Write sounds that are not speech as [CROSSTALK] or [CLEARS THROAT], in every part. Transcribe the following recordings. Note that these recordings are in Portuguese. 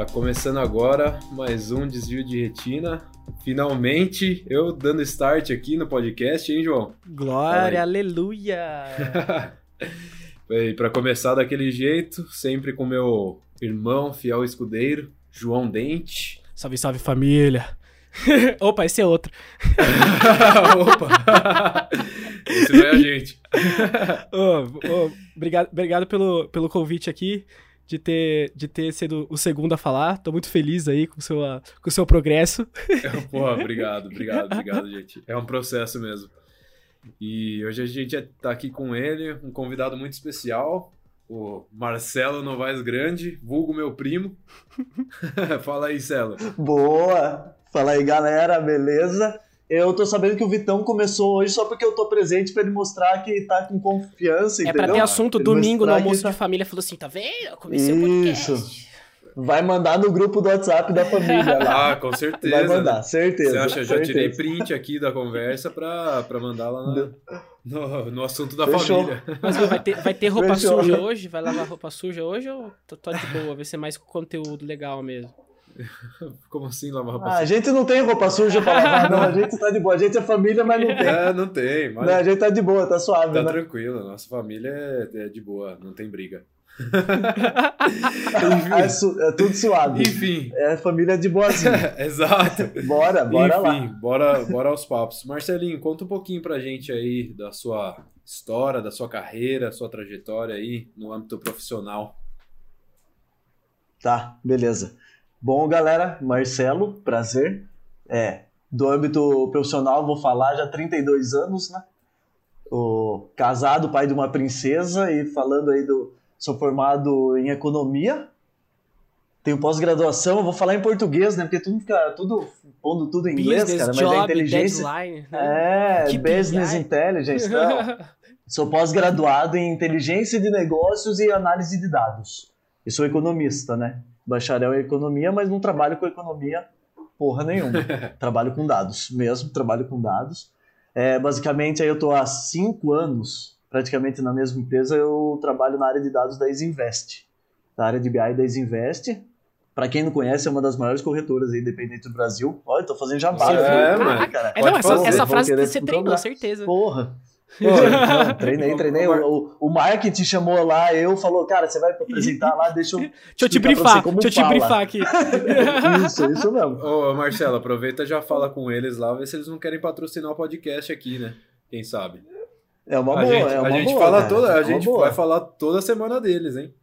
Tá começando agora mais um desvio de retina. Finalmente eu dando start aqui no podcast, hein, João? Glória, aleluia! [LAUGHS] e para começar daquele jeito, sempre com meu irmão, fiel escudeiro, João Dente. Salve, salve família! [LAUGHS] Opa, esse é outro. [LAUGHS] Opa! esse não é a gente. oh, oh, obrigado obrigado pelo, pelo convite aqui de ter, de ter sido o segundo a falar. Tô muito feliz aí com o seu, com o seu progresso. [LAUGHS] Porra, obrigado, obrigado, obrigado, [LAUGHS] gente. É um processo mesmo. E hoje a gente tá aqui com ele, um convidado muito especial, o Marcelo Novaes Grande, vulgo meu primo. [LAUGHS] Fala aí, Celo. Boa! Fala aí, galera, beleza? Eu tô sabendo que o Vitão começou hoje só porque eu tô presente para ele mostrar que tá com confiança, é entendeu? É pra ter assunto ele domingo no almoço tá... de família, falou assim, tá vendo? Comecei Isso. o podcast. Vai mandar no grupo do WhatsApp da família lá. [LAUGHS] Ah, com certeza. Vai mandar, certeza. Você acha? Eu já certeza. tirei print aqui da conversa pra, pra mandar lá no, no, no assunto da Fechou. família. Mas vai ter, vai ter roupa Fechou. suja hoje? Vai lavar roupa suja hoje ou tá de boa? Vai ser mais conteúdo legal mesmo? [LAUGHS] Como assim lavar roupa ah, suja? A gente não tem roupa suja pra lavar, não. A gente tá de boa. A gente é família, mas não tem. É, não tem. Mas... Não, a gente tá de boa, tá suave. Tá né? tranquilo. Nossa família é, é de boa, não tem briga. [LAUGHS] é, é, tudo suave. Enfim. É família de boazinha. [LAUGHS] Exato. Bora, bora Enfim, lá. Enfim, bora, bora aos papos. Marcelinho, conta um pouquinho pra gente aí da sua história, da sua carreira, sua trajetória aí no âmbito profissional. Tá, beleza. Bom, galera, Marcelo, prazer. É, do âmbito profissional, vou falar já 32 anos, né? O casado, pai de uma princesa e falando aí do sou formado em economia. Tenho pós-graduação, vou falar em português, né? Porque tudo fica tudo pondo tudo em inglês, business, cara, mas job, é inteligência. Deadline, né? É, que business intelligence, então. [LAUGHS] Sou pós-graduado em inteligência de negócios e análise de dados. E sou economista, né? Bacharel em economia, mas não trabalho com economia porra nenhuma. [LAUGHS] trabalho com dados, mesmo trabalho com dados. É, basicamente, aí eu estou há cinco anos, praticamente na mesma empresa, eu trabalho na área de dados da Isinvest, da área de BI da Isinvest. Para quem não conhece, é uma das maiores corretoras independentes do Brasil. Olha, tô fazendo jabá. É, mano. Cara. É, não, essa, essa frase você treinou, certeza. Porra. Pô, não, [LAUGHS] treinei, treinei. O, o, marketing chamou lá, eu falou, cara, você vai apresentar lá, deixa eu. [LAUGHS] Deixa eu te brifar, deixa eu te brifar aqui. [LAUGHS] isso, isso mesmo. Ô, Marcelo, aproveita e já fala com eles lá, vê se eles não querem patrocinar o podcast aqui, né? Quem sabe? É uma a boa, gente, é uma a gente boa, fala cara, toda, a é gente boa. vai falar toda semana deles, hein?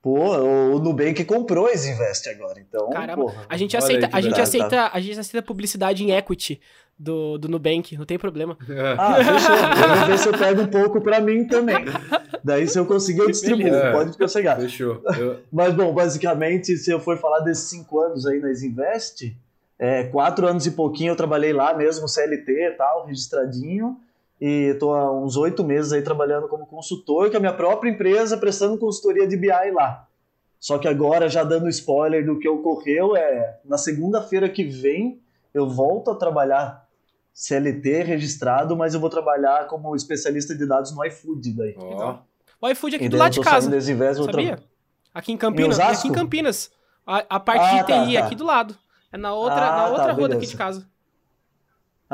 Pô, o Nubank comprou esse Invest agora, então. Caramba, porra, a gente aceita, a gente aceita, a gente aceita publicidade em equity do, do Nubank, não tem problema. [LAUGHS] Ah, [LAUGHS] fechou. Vamos ver se eu pego um pouco pra mim também. Daí, se eu conseguir, eu distribuo. Beleza. Pode prosseguir. Fechou. Eu- [LAUGHS] Mas, bom, basicamente, se eu for falar desses cinco anos aí na Isinvest, é, quatro anos e pouquinho eu trabalhei lá mesmo, CLT e tal, registradinho. E tô há uns oito meses aí trabalhando como consultor com a minha própria empresa, prestando consultoria de BI lá. Só que agora, já dando spoiler do que ocorreu, é na segunda-feira que vem eu volto a trabalhar CLT registrado, mas eu vou trabalhar como especialista de dados no iFood daí. Ó, O iFood aqui E do lado eu de tô casa, vou sabia? tra- Aqui em Campinas, Em aqui em Campinas. A, a parte Ah, de TI tá, é tá. aqui do lado. É na outra, Ah, na outra tá, rua daqui beleza. de casa.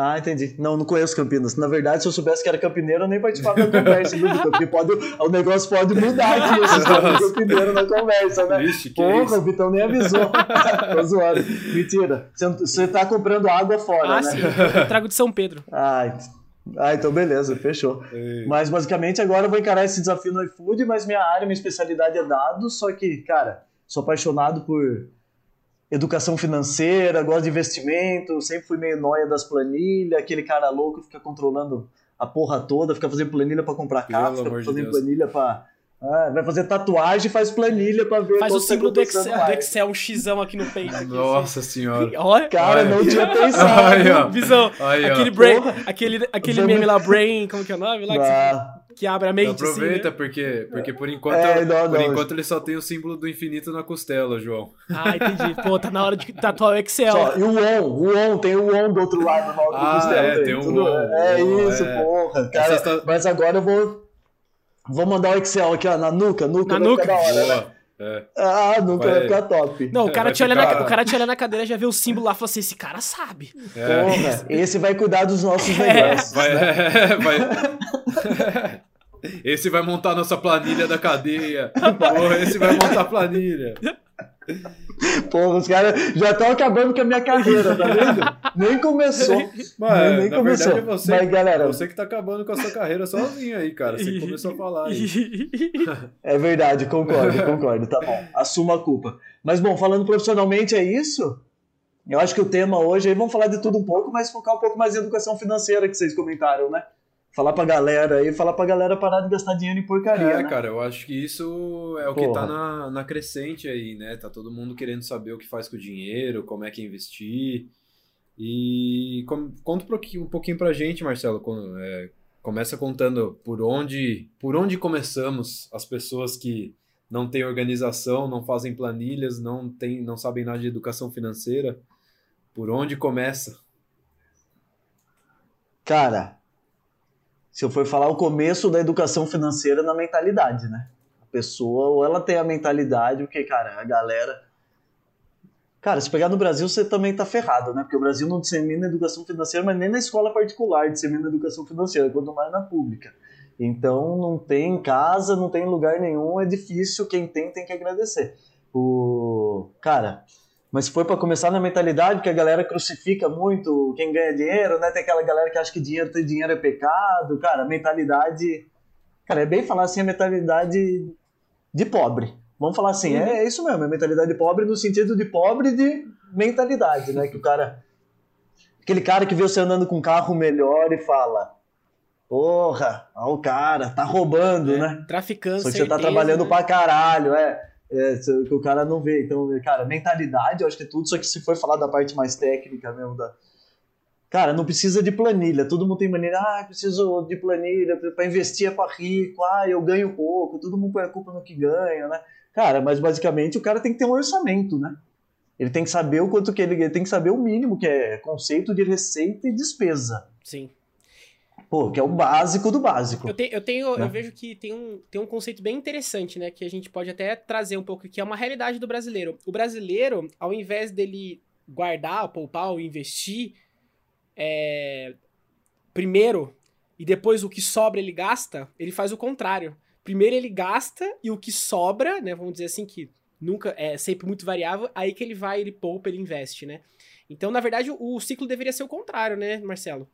Ah, entendi. Não, não conheço Campinas. Na verdade, se eu soubesse que era campineiro, eu nem participava da conversa? Porque pode, o negócio pode mudar aqui, esses caras campineiro na conversa, né? Vixe, que Porra, isso? o Vitão nem avisou. [LAUGHS] Tô zoando. Mentira. Você, você tá comprando água fora, Ah, né? sim. Eu trago de São Pedro. Ah, ah, então beleza, fechou. Ei. Mas basicamente agora eu vou encarar esse desafio no iFood, mas minha área, minha especialidade é dados, só que, cara, sou apaixonado por educação financeira, gosto de investimento, sempre fui meio noia das planilhas, aquele cara louco que fica controlando a porra toda, fica fazendo planilha pra comprar Pelo carro, fica de fazendo Deus. planilha pra. Ah, vai fazer tatuagem, faz planilha pra ver. Faz o tá símbolo do Excel, do. Excel, um xão aqui no peito. Aqui, Nossa senhora. assim. [LAUGHS] Olha, Cara, Olha. não tinha [LAUGHS] pensado. Ó. visão. Ó. aquele brain, aquele, aquele meme lá, brain, como que é o nome? Lá Ah, que abre a mente assim, Aproveita, né? porque, porque por enquanto, É, não, por não. enquanto ele só tem o símbolo do infinito na costela, João. Ah, entendi. Pô, tá na hora de tatuar o Excel. Só, e o on, o on, tem o on do outro lado no alto Ah, do costela. é, tem um tudo- on, É on, isso, é. porra. Cara, está- mas agora eu vou, vou mandar o Excel aqui, ó, na nuca, nuca Na nuca? ficar da hora, né? É. Ah, nunca vai, vai ficar top. Não, o cara, te olha na, o cara te olha na cadeira já vê o símbolo lá e fala assim: esse cara sabe. É. Porra, esse vai cuidar dos nossos [LAUGHS] é. negócios. Vai, né? [LAUGHS] vai. [LAUGHS] Esse vai montar nossa planilha da cadeia. Porra, esse vai montar a planilha. Pô, os caras já estão acabando com a minha carreira, tá vendo? Nem começou. Mas, nem começou. Verdade, é você, Mas, galera, você que tá acabando com a sua carreira sozinho aí, cara. Você [LAUGHS] começou a falar aí. É verdade, concordo, concordo. Tá bom. Assuma a culpa. Mas, bom, falando profissionalmente, é isso? Eu acho que o tema hoje aí, vamos falar de tudo um pouco, mas focar um pouco mais em educação financeira que vocês comentaram, né? Falar pra galera aí, falar pra galera parar de gastar dinheiro em porcaria. É, né? cara, eu acho que isso é o Porra. que tá na, na crescente aí, né? Tá todo mundo querendo saber o que faz com o dinheiro, como é que investir. E com, conta um pouquinho, um pouquinho pra gente, Marcelo. É, começa contando por onde, por onde começamos as pessoas que não têm organização, não fazem planilhas, não, tem, não sabem nada de educação financeira. Por onde começa? Cara, se eu for falar o começo da educação financeira na mentalidade, né? A pessoa, ou ela tem a mentalidade, porque, cara, a galera. Cara, se pegar no Brasil, você também tá ferrado, né? Porque o Brasil não dissemina educação financeira, mas nem na escola particular dissemina educação financeira, quanto mais na pública. Então, não tem em casa, não tem em lugar nenhum, é difícil. Quem tem, tem que agradecer. O... Cara, mas se for para começar na mentalidade, que a galera crucifica muito quem ganha dinheiro, né? Tem aquela galera que acha que dinheiro ter dinheiro é pecado. Cara, a mentalidade. Cara, é bem falar assim a mentalidade de pobre. Vamos falar assim, uhum. é, é, isso mesmo, é mentalidade pobre no sentido de pobre de mentalidade, né? Que o cara. Aquele cara que vê você andando com um carro melhor e fala. Porra, ó, o cara, tá roubando, é, né? Traficando, Só que você tá trabalhando né? pra caralho, é é, que o cara não vê. Então, cara, mentalidade, eu acho que é tudo, só que se for falar da parte mais técnica mesmo da. Cara, não precisa de planilha. Todo mundo tem maneira, ah, preciso de planilha para investir é para rico, ah, eu ganho pouco, todo mundo põe a culpa no que ganha, né? Cara, mas basicamente o cara tem que ter um orçamento, né? Ele tem que saber o quanto que ele, ele tem que saber o mínimo, que é conceito de receita e despesa. Sim. Pô, que é o básico do básico. Eu, te, eu tenho, né? eu vejo que tem um, tem um conceito bem interessante, né? Que a gente pode até trazer um pouco, que é uma realidade do brasileiro. O brasileiro, ao invés dele guardar, poupar ou investir, é, primeiro e depois o que sobra ele gasta, ele faz o contrário. Primeiro ele gasta e o que sobra, né? Vamos dizer assim, que nunca é sempre muito variável, aí que ele vai, ele poupa, ele investe, né? Então, na verdade, o, o ciclo deveria ser o contrário, né, Marcelo?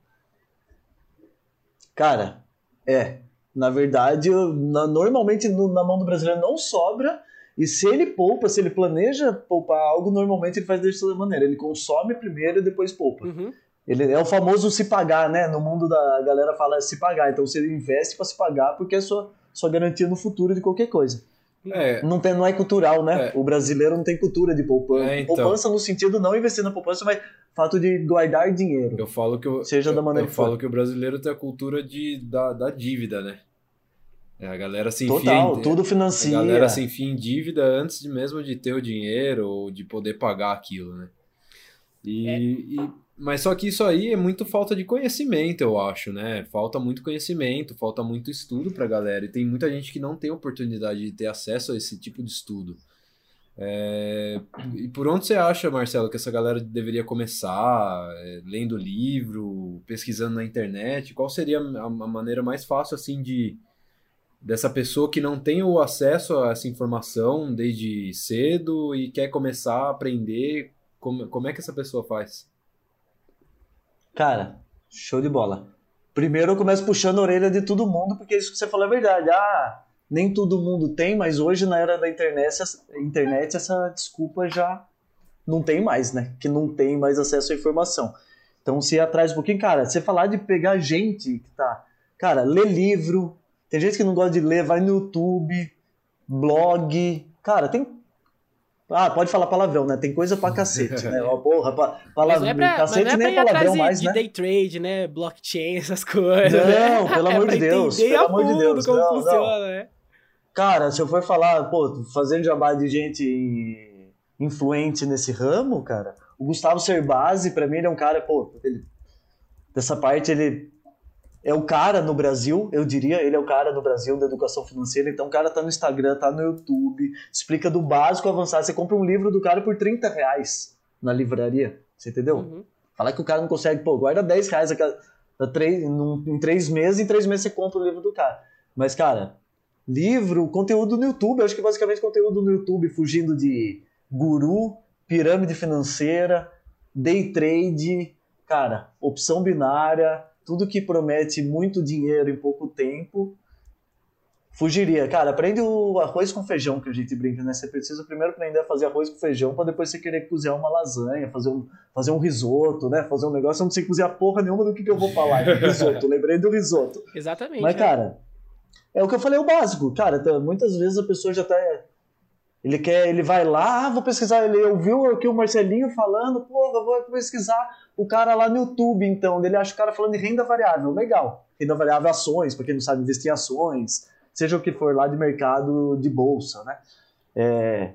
Cara, é. Na verdade, na, normalmente no, na mão do brasileiro não sobra. E se ele poupa, se ele planeja poupar algo, normalmente ele faz dessa maneira. Ele consome primeiro e depois poupa. Uhum. Ele é o famoso se pagar, né? No mundo da galera fala se pagar. Então você investe para se pagar porque é sua, sua garantia no futuro de qualquer coisa. É. Não, tem, não é cultural, né? É. O brasileiro não tem cultura de poupança. É, então. Poupança no sentido não investir na poupança, mas fato de guardar dinheiro. Eu falo que eu, seja eu, da maneira eu que falo que o brasileiro tem a cultura de, da, da dívida, né? É, a galera se enfia Total, em, tudo financia. A galera se enfia em dívida antes de mesmo de ter o dinheiro ou de poder pagar aquilo, né? E, é. e mas só que isso aí é muito falta de conhecimento, eu acho, né? Falta muito conhecimento, falta muito estudo pra galera. E tem muita gente que não tem oportunidade de ter acesso a esse tipo de estudo. É... E por onde você acha, Marcelo, que essa galera deveria começar? É, lendo livro, pesquisando na internet? Qual seria a maneira mais fácil, assim, de dessa pessoa que não tem o acesso a essa informação desde cedo e quer começar a aprender? Como, como é que essa pessoa faz? Cara, show de bola. Primeiro eu começo puxando a orelha de todo mundo, porque isso que você falou é verdade. Ah, nem todo mundo tem, mas hoje na era da internet, internet, essa desculpa já não tem mais, né? Que não tem mais acesso à informação. Então, se atrás um pouquinho, cara, você falar de pegar gente que tá. Cara, lê livro. Tem gente que não gosta de ler, vai no YouTube, blog. Cara, tem ah, pode falar palavrão, né? Tem coisa pra cacete, né? [LAUGHS] Ó, porra, pa, palavrão, é pra, cacete é nem é palavrão mais, de né? day trade, né? Blockchain, [LAUGHS] essas coisas. Não, pelo [LAUGHS] amor de Deus. Pelo amor de Deus. como não, funciona, não. né? Cara, se eu for falar, pô, fazendo jabá de gente influente nesse ramo, cara, o Gustavo Cerbasi, pra mim, ele é um cara, pô, ele, dessa parte, ele é o cara no Brasil, eu diria, ele é o cara no Brasil da educação financeira, então o cara tá no Instagram, tá no YouTube, explica do básico ao avançado. Você compra um livro do cara por 30 reais na livraria, você entendeu? Uhum. Falar que o cara não consegue, pô, guarda 10 reais a cada, a três, num, em três meses, em três meses você compra o livro do cara. Mas, cara, livro, conteúdo no YouTube, eu acho que basicamente conteúdo no YouTube, fugindo de guru, pirâmide financeira, day trade, cara, opção binária, tudo que promete muito dinheiro em pouco tempo, fugiria. Cara, aprende o arroz com feijão que a gente brinca, né? Você precisa primeiro aprender a fazer arroz com feijão para depois você querer cozinhar uma lasanha, fazer um, fazer um risoto, né? Fazer um negócio, eu não sei cozinhar porra nenhuma do que, que eu vou falar. [LAUGHS] risoto, lembrei do risoto. Exatamente. Mas, é. cara, é o que eu falei, o básico. Cara, tá, muitas vezes a pessoa já tá. Ele quer, ele vai lá, ah, vou pesquisar. Ele ouviu aqui o Marcelinho falando, pô, vou pesquisar o cara lá no YouTube, então. Ele acha o cara falando de renda variável. Legal. Renda variável ações, para quem não sabe investir em ações, seja o que for lá de mercado de bolsa, né? É,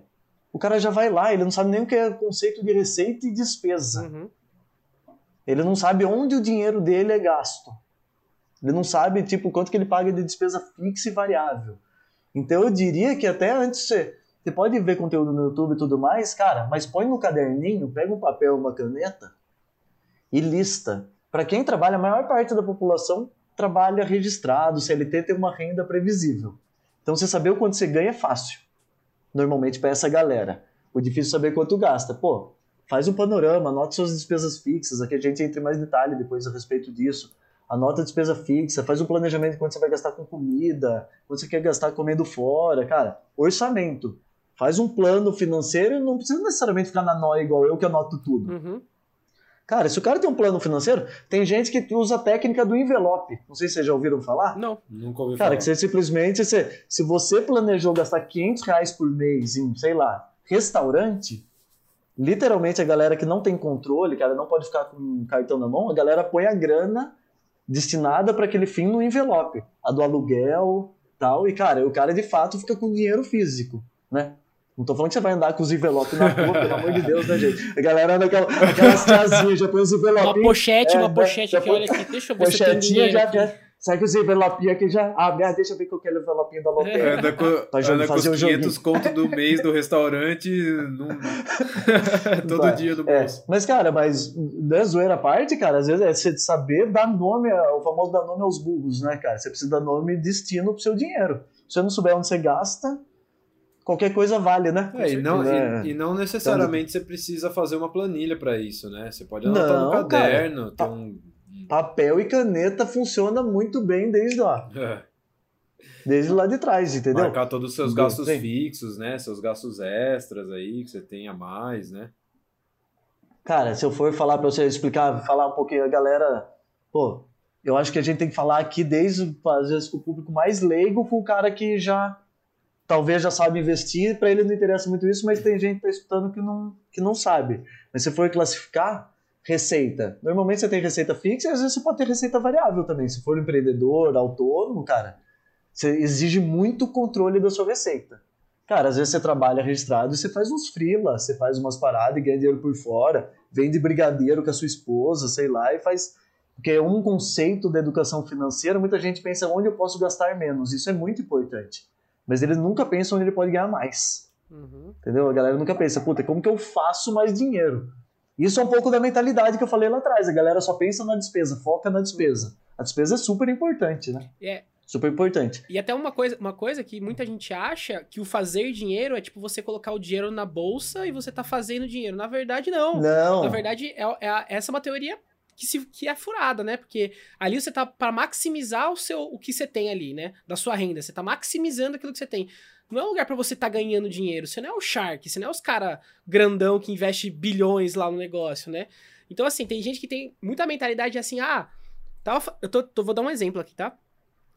o cara já vai lá, ele não sabe nem o que é conceito de receita e despesa. Uhum. Ele não sabe onde o dinheiro dele é gasto. Ele não sabe, tipo, quanto que ele paga de despesa fixa e variável. Então eu diria que até antes você, você pode ver conteúdo no YouTube e tudo mais, cara, mas põe no caderninho, pega um papel, uma caneta e lista. Para quem trabalha, a maior parte da população trabalha registrado, CLT tem uma renda previsível. Então você saber o quanto você ganha é fácil. Normalmente para essa galera. O difícil é saber quanto gasta. Pô, faz um panorama, anota suas despesas fixas, aqui a gente entra em mais detalhe depois a respeito disso anota a despesa fixa, faz um planejamento de quanto você vai gastar com comida, quanto você quer gastar comendo fora, cara, orçamento. Faz um plano financeiro e não precisa necessariamente ficar na nóia igual eu que anoto tudo. Uhum. Cara, se o cara tem um plano financeiro, tem gente que usa a técnica do envelope. Não sei se vocês já ouviram falar. Não, nunca ouvi cara, falar. que você simplesmente, você, se você planejou gastar 500 reais por mês em, sei lá, restaurante, literalmente a galera que não tem controle, cara, não pode ficar com um cartão na mão, a galera põe a grana destinada para aquele fim no envelope, a do aluguel, tal, e cara, o cara de fato fica com dinheiro físico, né? Não tô falando que você vai andar com os envelopes na rua, pelo amor de Deus, né, gente? A galera anda aquela, aquelas tiazinhas, já põe os envelopes. Uma pochete, é, uma pochete aqui, olha aqui, deixa eu ver se tem. Já, já, Sai com os envelopinhos aqui já. Ah, deixa eu ver qual que é o envelopinho da lotérica. É, anda com, pra anda fazer com os 500 conto do mês do restaurante [LAUGHS] todo dia do é, bolso. É. Mas, cara, mas né, zoeira à parte, cara, às vezes é você saber dar nome, o famoso dar nome aos burros, né, cara? Você precisa dar nome e destino pro seu dinheiro. Se você não souber onde você gasta, qualquer coisa vale, né? É, e, não, e, e, não necessariamente então, você precisa fazer uma planilha para isso, né? Você pode anotar não, no caderno, cara, um papel e caneta funciona muito bem desde lá. É. Desde lá de trás, entendeu? Marcar todos os seus gastos Sim. fixos, né? Seus gastos extras aí que você tenha mais, né? Cara, se eu for falar para você explicar, falar um pouquinho, a galera, pô, eu acho que a gente tem que falar aqui desde, às vezes, com o público mais leigo, com o cara que já, talvez já sabe investir, para ele não interessa muito isso, mas tem gente que tá escutando que não, que não sabe. Mas se for classificar, receita. Normalmente você tem receita fixa e às vezes você pode ter receita variável também. Se for empreendedor, autônomo, cara, você exige muito controle da sua receita. Cara, às vezes você trabalha registrado e você faz uns freela, você faz umas paradas e ganha dinheiro por fora, vende brigadeiro com a sua esposa, sei lá, e faz. Porque é um conceito da educação financeira, muita gente pensa onde eu posso gastar menos. Isso é muito importante. Mas eles nunca pensam onde ele pode ganhar mais. Uhum. Entendeu? A galera nunca pensa, puta, como que eu faço mais dinheiro? Isso é um pouco da mentalidade que eu falei lá atrás. A galera só pensa na despesa, foca na despesa. A despesa é super importante, né? É. Super importante. E até uma coisa, uma coisa que muita gente acha que o fazer dinheiro é tipo você colocar o dinheiro na bolsa e você tá fazendo dinheiro. Na verdade, não. Não. Na verdade, é, é essa é uma teoria que, se, que é furada, né? Porque ali você tá para maximizar o seu o que você tem ali, né? Da sua renda. Você tá maximizando aquilo que você tem. Não é um lugar para você tá ganhando dinheiro. Você não é o Shark, você não é os cara grandão que investe bilhões lá no negócio, né? Então, assim, tem gente que tem muita mentalidade assim, ah, tava, eu tô, tô, vou dar um exemplo aqui, tá?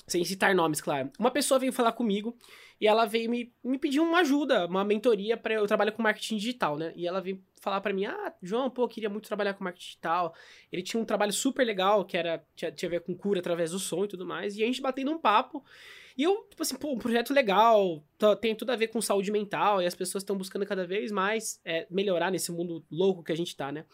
Sem citar nomes, claro. Uma pessoa veio falar comigo e ela veio me, me pedir uma ajuda, uma mentoria para eu trabalhar com marketing digital, né? E ela veio falar para mim: "Ah, João, pô, queria muito trabalhar com marketing digital". Ele tinha um trabalho super legal que era tinha, tinha a ver com cura através do som e tudo mais. E a gente batendo um papo E eu, tipo assim, pô, um projeto legal, tem tudo a ver com saúde mental, e as pessoas estão buscando cada vez mais é, melhorar nesse mundo louco que a gente tá, né?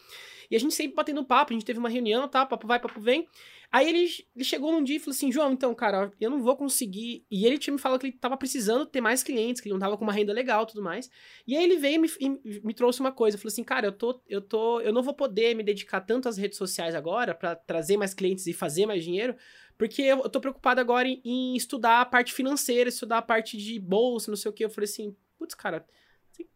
E a gente sempre batendo papo, a gente teve uma reunião, tá? Papo vai, papo vem. Aí ele, ele chegou num dia e falou assim: João, então, cara, eu não vou conseguir. E ele tinha me falado que ele tava precisando ter mais clientes, que ele não tava com uma renda legal tudo mais. E aí ele veio e me, e me trouxe uma coisa: falou assim, cara, eu tô, eu tô. Eu não vou poder me dedicar tanto às redes sociais agora para trazer mais clientes e fazer mais dinheiro, porque eu, tô preocupado agora em, em, estudar a parte financeira, estudar a parte de bolsa, não sei o que. Eu falei assim, putz, cara,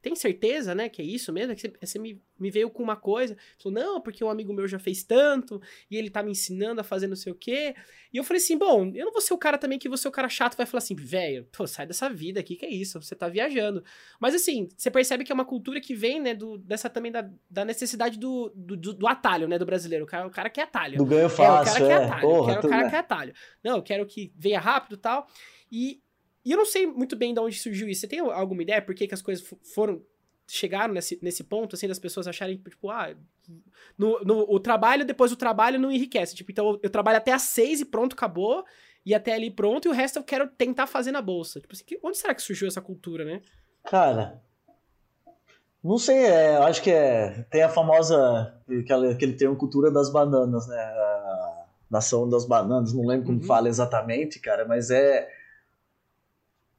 tem certeza, né, que é isso mesmo? É que você, você me, me, veio com uma coisa, falou, não, porque um amigo meu já fez tanto, e ele tá me ensinando a fazer não sei o quê. E eu falei assim, bom, eu não vou ser o cara também que você, o cara chato, vai falar assim, velho, sai dessa vida aqui, que é isso, você tá viajando. Mas assim, você percebe que é uma cultura que vem, né, do, dessa também da, da necessidade do, do, do, atalho, né, do brasileiro. O cara, o cara quer atalho. Do ganho fácil, é. O cara é. quer atalho, Porra, quero o cara né? quer atalho. Não, eu quero que venha rápido e tal. E, e eu não sei muito bem de onde surgiu isso. Você tem alguma ideia por que, que as coisas foram chegaram nesse, nesse ponto, assim, das pessoas acharem, tipo, ah, no, no, o trabalho, depois o trabalho não enriquece. Tipo, então eu, trabalho até às seis e pronto, acabou, e até ali pronto, e o resto eu quero tentar fazer na bolsa. Tipo assim, onde será que surgiu essa cultura, né? Cara, não sei, é, eu acho que é, tem a famosa, aquele, aquele termo cultura das bananas, né? A nação das bananas, não lembro como uhum. fala exatamente, cara, mas é.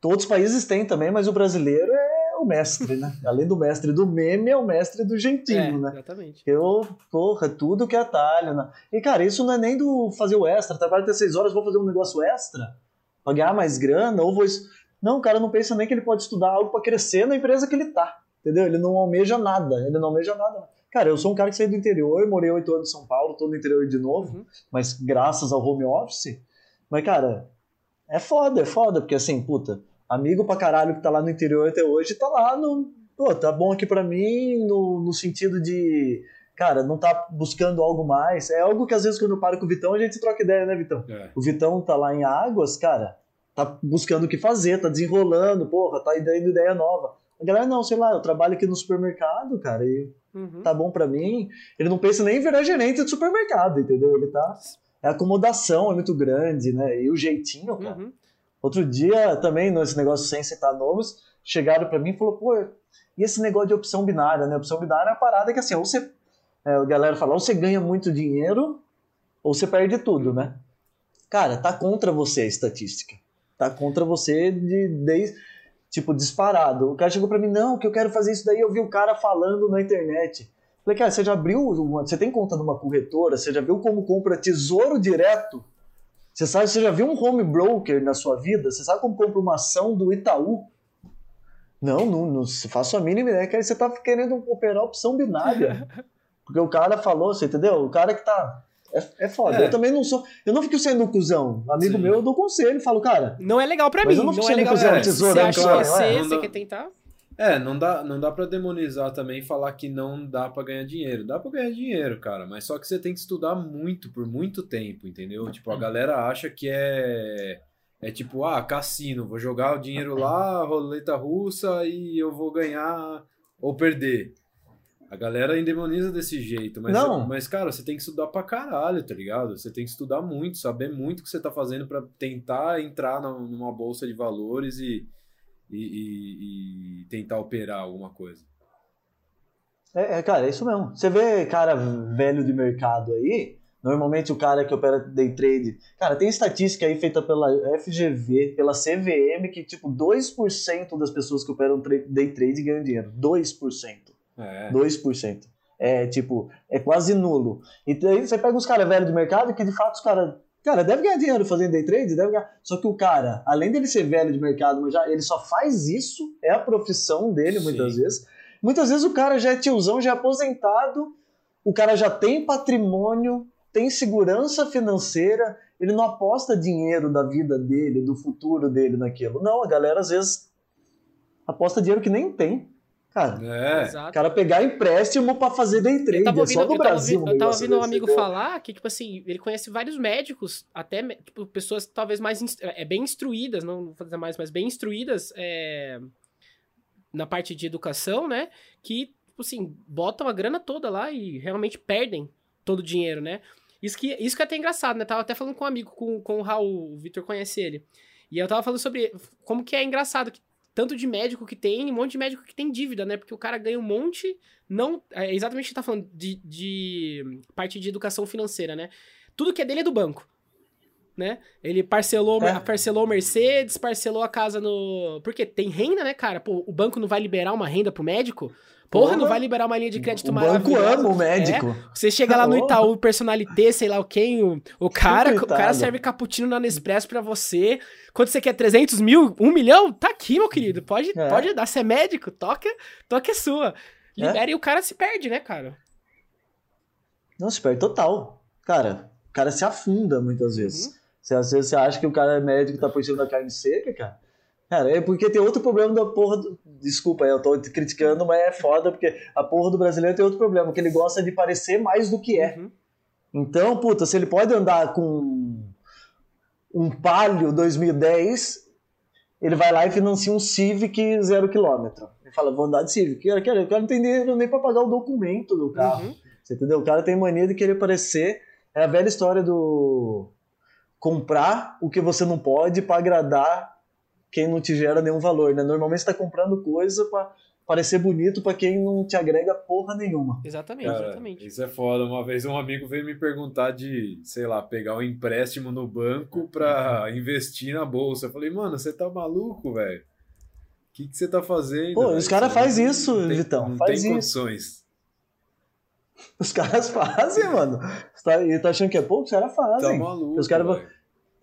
Todos os países têm também, mas o brasileiro é o mestre, né? [LAUGHS] Além do mestre do meme, é o mestre do jeitinho, é, né? Exatamente. Eu, porra, tudo que é atalho, né? E, cara, isso não é nem do fazer o extra, trabalho até seis horas, vou fazer um negócio extra, pra ganhar mais grana, ou vou. Não, o cara não pensa nem que ele pode estudar algo para crescer na empresa que ele tá, entendeu? Ele não almeja nada, ele não almeja nada. Cara, eu sou um cara que saiu do interior, morei oito anos em São Paulo, tô no interior de novo, uhum. mas graças ao home office. Mas, cara, é foda, é foda, porque assim, puta, amigo pra caralho que tá lá no interior até hoje, tá lá no. Pô, tá bom aqui pra mim, no, no sentido de. Cara, não tá buscando algo mais. É algo que às vezes quando eu paro com o Vitão, a gente troca ideia, né, Vitão? É. O Vitão tá lá em Águas, cara, tá buscando o que fazer, tá desenrolando, porra, tá dando ideia nova. A galera, não, sei lá, eu trabalho aqui no supermercado, cara, e uhum. tá bom pra mim. Ele não pensa nem em virar gerente de supermercado, entendeu? Ele tá. A acomodação é muito grande, né? E o jeitinho, cara. Uhum. Outro dia, também, nesse negócio sem citar nomes, chegaram para mim e falou, pô, e esse negócio de opção binária, né? Opção binária é uma parada que, assim, ou você, é, a galera fala, ou você ganha muito dinheiro, ou você perde tudo, né? Cara, tá contra você a estatística. Tá contra você de, de tipo, disparado. O cara chegou para mim, não, que eu quero fazer isso daí, eu vi o cara falando na internet. Falei, cara, você já abriu, uma, você tem conta numa corretora, você já viu como compra tesouro direto? Você sabe, você já viu um home broker na sua vida? Você sabe como compra uma ação do Itaú? Não, não, não faço a mínima ideia que aí você tá querendo operar opção binária. [LAUGHS] Porque o cara falou, você entendeu? O cara que tá. É, é foda. É. Eu também não sou. Eu não fico sendo um cuzão. Amigo Sim. meu, eu dou conselho, falo, cara. Não é legal pra mim. Eu não, não é legal cuzão, é. tesouro, você acha que é ser, você quer tentar? É, não dá, não dá para demonizar também e falar que não dá para ganhar dinheiro. Dá para ganhar dinheiro, cara, mas só que você tem que estudar muito por muito tempo, entendeu? Tipo, a galera acha que é é tipo, ah, cassino, vou jogar o dinheiro lá, roleta russa e eu vou ganhar ou perder. A galera endemoniza desse jeito, mas, não. mas cara, você tem que estudar pra caralho, tá ligado? Você tem que estudar muito, saber muito o que você tá fazendo para tentar entrar numa bolsa de valores e, e, e, e tentar operar alguma coisa. É, é, cara, é isso mesmo. Você vê cara velho de mercado aí, normalmente o cara que opera day trade. Cara, tem estatística aí feita pela FGV, pela CVM, que tipo 2% das pessoas que operam day trade ganham dinheiro. 2%. É. 2%. É tipo, é quase nulo. E aí você pega uns caras velhos de mercado que de fato os caras Cara, deve ganhar dinheiro fazendo day trade, deve ganhar. Só que o cara, além dele ser velho de mercado, mas já, ele só faz isso, é a profissão dele Sim. muitas vezes. Muitas vezes o cara já é tiozão, já é aposentado, o cara já tem patrimônio, tem segurança financeira, ele não aposta dinheiro da vida dele, do futuro dele naquilo. Não, a galera às vezes aposta dinheiro que nem tem. Cara, é. cara pegar empréstimo para fazer day trade, ouvindo, é só no Brasil. Ouvindo, eu tava ouvindo um amigo falar que, tipo assim, ele conhece vários médicos, até tipo, pessoas talvez mais é, bem instruídas, não vou fazer mais, mas bem instruídas é, na parte de educação, né? Que, tipo assim, botam a grana toda lá e realmente perdem todo o dinheiro, né? Isso que, isso que é até engraçado, né? Tava até falando com um amigo, com, com o Raul, o Victor conhece ele. E eu tava falando sobre como que é engraçado que tanto de médico que tem, um monte de médico que tem dívida, né? Porque o cara ganha um monte, não. É exatamente o que tá falando de, de parte de educação financeira, né? Tudo que é dele é do banco. Né? Ele parcelou, É. parcelou Mercedes, parcelou a casa no. Porque tem renda, né, cara? Pô, o banco não vai liberar uma renda pro médico? Porra, Porra. não vai liberar uma linha de crédito o banco ama o médico. É, você chega lá no. Itaú, personalité, sei lá o quem, o, o cara, o cara serve cappuccino na Nespresso pra você. Quanto você quer? 300 mil? Um milhão? Tá aqui, meu querido. Pode, É. pode dar. Você é médico, toca, toca é sua. Libera e o cara se perde, né, cara? Não, se perde total. Cara, o cara se afunda muitas vezes. Uhum. Você, às vezes você acha que o cara é médico e tá por cima da carne seca, cara. Cara, é porque tem outro problema da porra do... Desculpa, eu tô criticando, mas é foda, porque a porra do brasileiro tem outro problema, que ele gosta de parecer mais do que é. Uhum. Então, puta, se ele pode andar com um Palio 2010, ele vai lá e financia um Civic zero quilômetro. Ele fala, vou andar de Civic. Eu quero, eu quero não tem dinheiro nem pra pagar o documento do carro. Uhum. Você entendeu? O cara tem mania de querer parecer. É a velha história do comprar o que você não pode pra agradar quem não te gera nenhum valor, né? Normalmente você tá comprando coisa pra parecer bonito pra quem não te agrega porra nenhuma. Exatamente, Cara, exatamente. isso é foda. Uma vez um amigo veio me perguntar de, sei lá, pegar um empréstimo no banco pra investir na bolsa. Eu falei, mano, você tá maluco, velho? O que, que você tá fazendo? Pô, velho? os cara Você faz não isso, tem- Vitão, Não faz tem isso. condições. Os caras [LAUGHS] fazem, mano. Você tá, e tá achando que é pouco? Os caras Tá fazem. maluco. Os caras.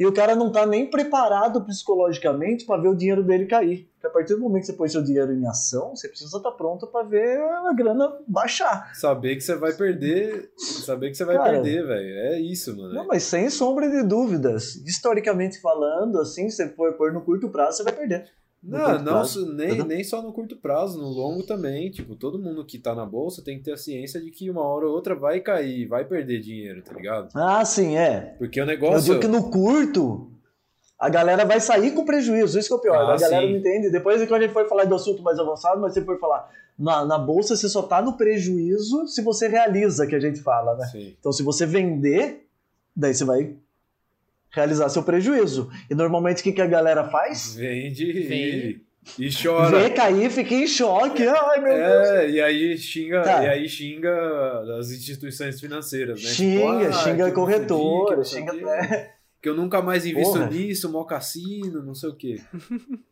E o cara não tá nem preparado psicologicamente pra ver o dinheiro dele cair. Porque a partir do momento que você põe seu dinheiro em ação, você precisa estar pronto pra ver a grana baixar. Saber que você vai perder. Saber que você vai Cara, perder, velho. É isso, mano. Não, mas sem sombra de dúvidas. Historicamente falando, assim, se você for pôr no curto prazo, você vai perder. Não, não nem, nem só no curto prazo, no longo também. Tipo, todo mundo que tá na bolsa tem que ter a ciência de que uma hora ou outra vai cair, vai perder dinheiro, tá ligado? Ah, sim, é. Porque o Eu negócio. digo que no curto, a galera vai sair com prejuízo. Isso que é o pior. Ah, a galera sim. não entende. Depois, quando a gente for falar do assunto mais avançado, mas você for falar na, na bolsa, você só tá no prejuízo se você realiza, que a gente fala, né? Sim. Então, se você vender, daí você vai realizar seu prejuízo. E normalmente o que, que a galera faz? Vende Vende. e, chora. Vê cair, fica em choque. Ai, meu Deus. É, e aí xinga, Cara. e aí xinga as instituições financeiras, né? Xinga, Tipo, ah, xinga que eu me corretora, xinga- Que eu nunca mais invisto Porra. nisso, mó cassino, não sei o quê.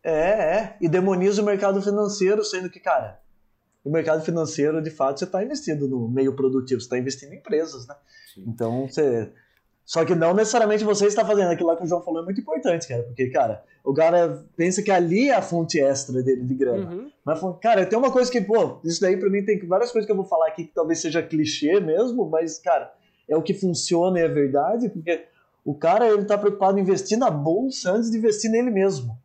É, é. E demoniza o mercado financeiro, sendo que, cara, o mercado financeiro, de fato, você está investindo no meio produtivo, você está investindo em empresas, né? Sim. Então, você. Só que não necessariamente você está fazendo aquilo lá que o João falou é muito importante, cara. Porque, cara, o cara pensa que ali é a fonte extra dele de grana. Uhum. Mas, cara, tem uma coisa que, pô, isso daí pra mim tem várias coisas que eu vou falar aqui que talvez seja clichê mesmo, mas, cara, é o que funciona e é verdade, porque o cara, ele tá preocupado em investir na bolsa antes de investir nele mesmo.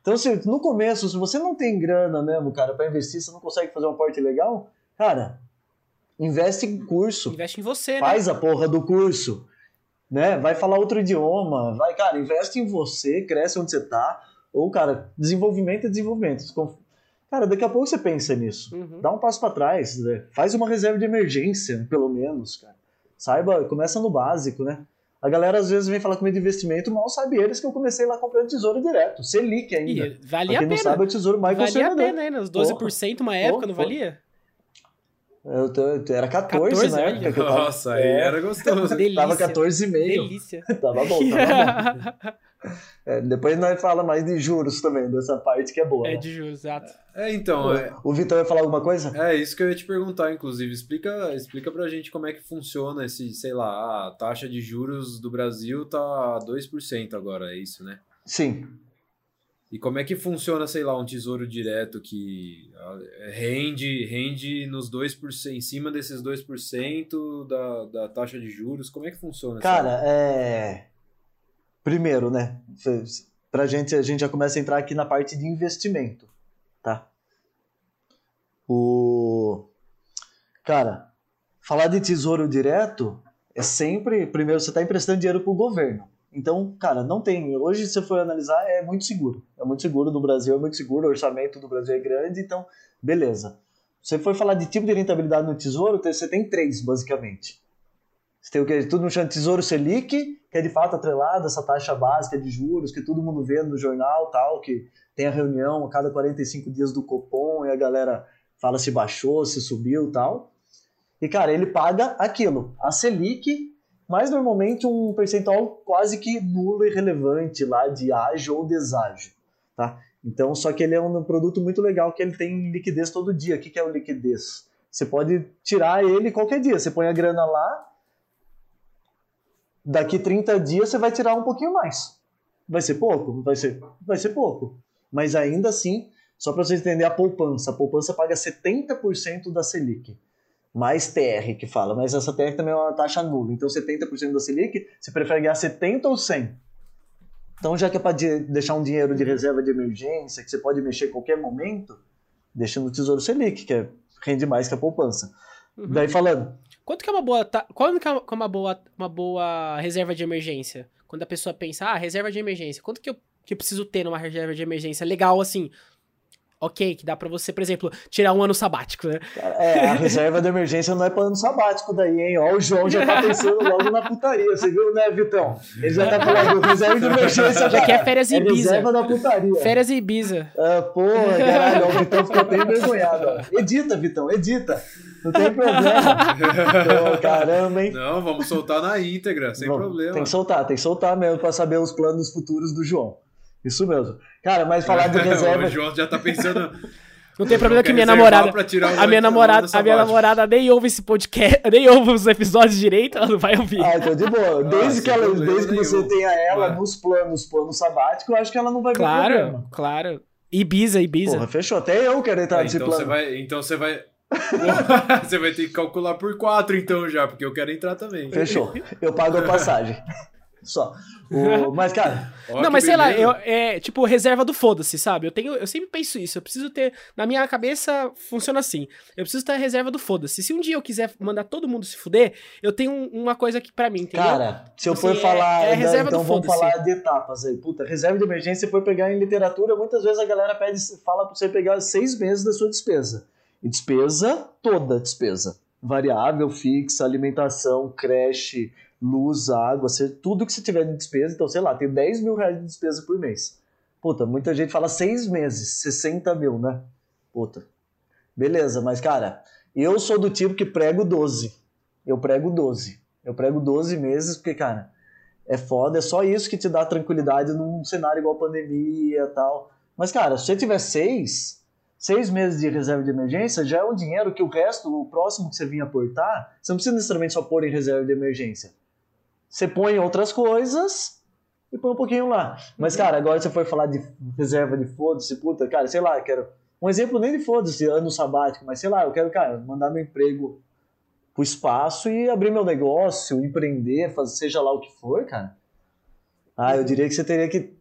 Então, se no começo, se você não tem grana mesmo, cara, pra investir, você não consegue fazer um aporte legal, cara, investe em curso. Investe em você, né? Faz a porra do curso, né? Vai falar outro idioma, vai, cara, investe em você, cresce onde você tá. Ou, cara, desenvolvimento é desenvolvimento. Cara, daqui a pouco você pensa nisso. Uhum. Dá um passo pra trás, né? faz uma reserva de emergência, pelo menos, cara. Saiba, começa no básico, né? A galera às vezes vem falar comigo de investimento, mal sabe eles que eu comecei lá comprando tesouro direto, Selic ainda. E valia pra a quem não pena. sabe, é o tesouro mais Valia a pena, né? Nos 12% uma época, não Porra. Eu, tô- eu era 14, 14, na olha. época que eu tava. Nossa, aí É. era gostoso. Delícia. Tava 14,5. Delícia. [LAUGHS] Tava bom, tava bom. [LAUGHS] É, depois nós fala mais de juros também, dessa parte que é boa. é né? de juros, exato. É, então, é, O Vitor vai falar alguma coisa? é isso que eu ia te perguntar, inclusive. Explica, explica pra gente como é que funciona esse, sei lá, a taxa de juros do Brasil tá 2% agora, é isso, né? Sim. E como é que funciona, sei lá, um tesouro direto que ah, rende, rende nos 2%, em cima desses 2% da, da taxa de juros? Como é que funciona? Cara, é. Primeiro, né? Pra gente, a gente já começa a entrar aqui na parte de investimento, tá? O. Cara, falar de tesouro direto é sempre. Primeiro, você está emprestando dinheiro pro governo. Então, cara, não tem. Hoje, se for analisar, é muito seguro. É muito seguro no Brasil, é muito seguro. O orçamento do Brasil é grande, então, beleza. Você for falar de tipo de rentabilidade no tesouro, você tem três, basicamente. Você tem o que? Tudo no chão de Tesouro Selic, que é de fato atrelada essa taxa básica de juros, que todo mundo vê no jornal tal, que tem a reunião a cada 45 dias do Copom e a galera fala se baixou, se subiu tal. E, cara, ele paga aquilo, a Selic, mas normalmente um percentual quase que nulo e relevante lá de ágio ou deságio, tá? Então, só que ele é um produto muito legal que ele tem liquidez todo dia. O que é o liquidez? Você pode tirar ele qualquer dia. Você põe a grana lá, daqui 30 dias você vai tirar um pouquinho mais. Vai ser pouco? Vai ser, vai ser pouco. Mas ainda assim, só para vocês entenderem a poupança. A poupança paga 70% da Selic. Mais TR que fala, mas essa TR também é uma taxa nula. Então 70% da Selic, você prefere ganhar 70 ou 100? Então, já que é para deixar um dinheiro de reserva de emergência, que você pode mexer a qualquer momento, deixa no Tesouro Selic, que é, rende mais que a poupança. Uhum. Daí falando. Quanto que é uma boa. Quanto que é uma boa, uma boa reserva de emergência? Quando a pessoa pensa, ah, reserva de emergência, quanto que eu, que eu preciso ter numa reserva de emergência legal assim? Ok, que dá para você, por exemplo, tirar um ano sabático, né? É, a reserva de emergência não é para ano sabático daí, hein? Ó, o João já tá pensando logo na putaria, você viu, né, Vitão? Ele já tá falando reserva de emergência. Já quer férias e é Ibiza. reserva da putaria. Férias e Ibiza. Ah, porra, caralho, o Vitão ficou até envergonhado. Ó. Edita, Vitão, edita. Não tem problema. Então, caramba, hein? Não, vamos soltar na íntegra, sem vamos, problema. Tem que soltar, tem que soltar mesmo para saber os planos futuros do João. Isso mesmo. Cara, mas falar de reserva. [LAUGHS] o João já tá pensando. [LAUGHS] Não tem problema que minha namorada. A minha namorada, a minha namorada nem ouve esse podcast, [LAUGHS] nem ouve os episódios direito, ela não vai ouvir. Ah, então de boa. Desde que, ela, desde que você tenha ela Mano. nos planos, plano sabático, eu acho que ela não vai claro, problema. Claro, claro. Ibiza, Ibiza. Porra, fechou. Até eu quero entrar é, nesse então plano. Você vai, então você vai. você vai ter que calcular por quatro, então, já, porque eu quero entrar também. Fechou. Eu pago a passagem. Só. O, mas, cara. [LAUGHS] não, mas sei lá, eu, é tipo reserva do foda-se, sabe? Eu tenho, eu sempre penso isso. Eu preciso ter. Na minha cabeça funciona assim. Eu preciso ter a reserva do foda-se. Se um dia eu quiser mandar todo mundo se fuder, eu tenho uma coisa aqui para mim, entendeu? Cara, se eu for assim, falar. É, é reserva então vamos falar de etapas aí. Puta, reserva de emergência, você for pegar em literatura, muitas vezes a galera pede, fala pra você pegar seis meses da sua despesa. E despesa, toda despesa. Variável, fixa, alimentação, creche, luz, água, tudo que você tiver de despesa. Então, sei lá, tem 10 mil reais de despesa por mês. Puta, muita gente fala seis meses, 60 mil, né? Puta. Beleza, mas cara, eu sou do tipo que prego 12. Eu prego 12. Eu prego 12 meses porque, cara, é foda, é só isso que te dá tranquilidade num cenário igual pandemia tal. Mas, cara, se você tiver seis, seis meses de reserva de emergência, já é um dinheiro que o resto, o próximo que você vinha aportar, você não precisa necessariamente só pôr em reserva de emergência. Você põe outras coisas e põe um pouquinho lá. Mas, cara, agora você foi falar de reserva de foda-se, puta, cara, sei lá, quero. Um exemplo nem de foda-se, ano sabático, mas sei lá, eu quero, cara, mandar meu emprego pro espaço e abrir meu negócio, empreender, fazer seja lá o que for, cara. Ah, eu diria que você teria que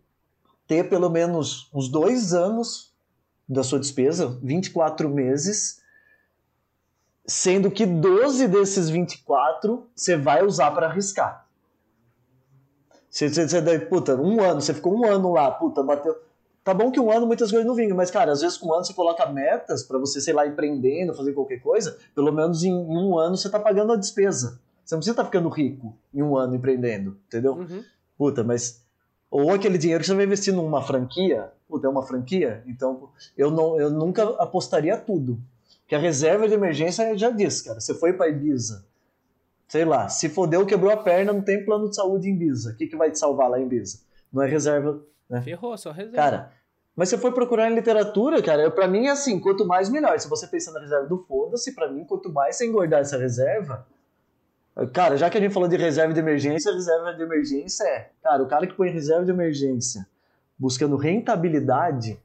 ter pelo menos uns dois anos da sua despesa, 24 meses, sendo que 12 desses 24 você vai usar para arriscar. Você, você, você, puta, um ano, você ficou um ano lá, puta, bateu. Tá bom que um ano muitas coisas não vingam, mas, cara, às vezes com um ano você coloca metas para você, sei lá, empreendendo, fazer qualquer coisa, pelo menos em, um ano você tá pagando a despesa. Você não precisa estar tá ficando rico em um ano empreendendo, entendeu? Uhum. Puta, mas. Ou aquele dinheiro que você vai investir numa franquia, puta, é uma franquia, então eu, não, eu nunca apostaria tudo. Que a reserva de emergência já disse, cara. Você foi para Ibiza, sei lá, se fodeu, quebrou a perna, não tem plano de saúde em Ibiza. O que, que vai te salvar lá em Ibiza? Não é reserva, né? Ferrou, só reserva. Cara, mas você foi procurar em literatura, cara, para mim é assim, quanto mais melhor. Se você pensa na reserva do foda-se, para mim, quanto mais você engordar essa reserva, cara, já que a gente falou de reserva de emergência, reserva de emergência é, cara, o cara que põe reserva de emergência buscando rentabilidade,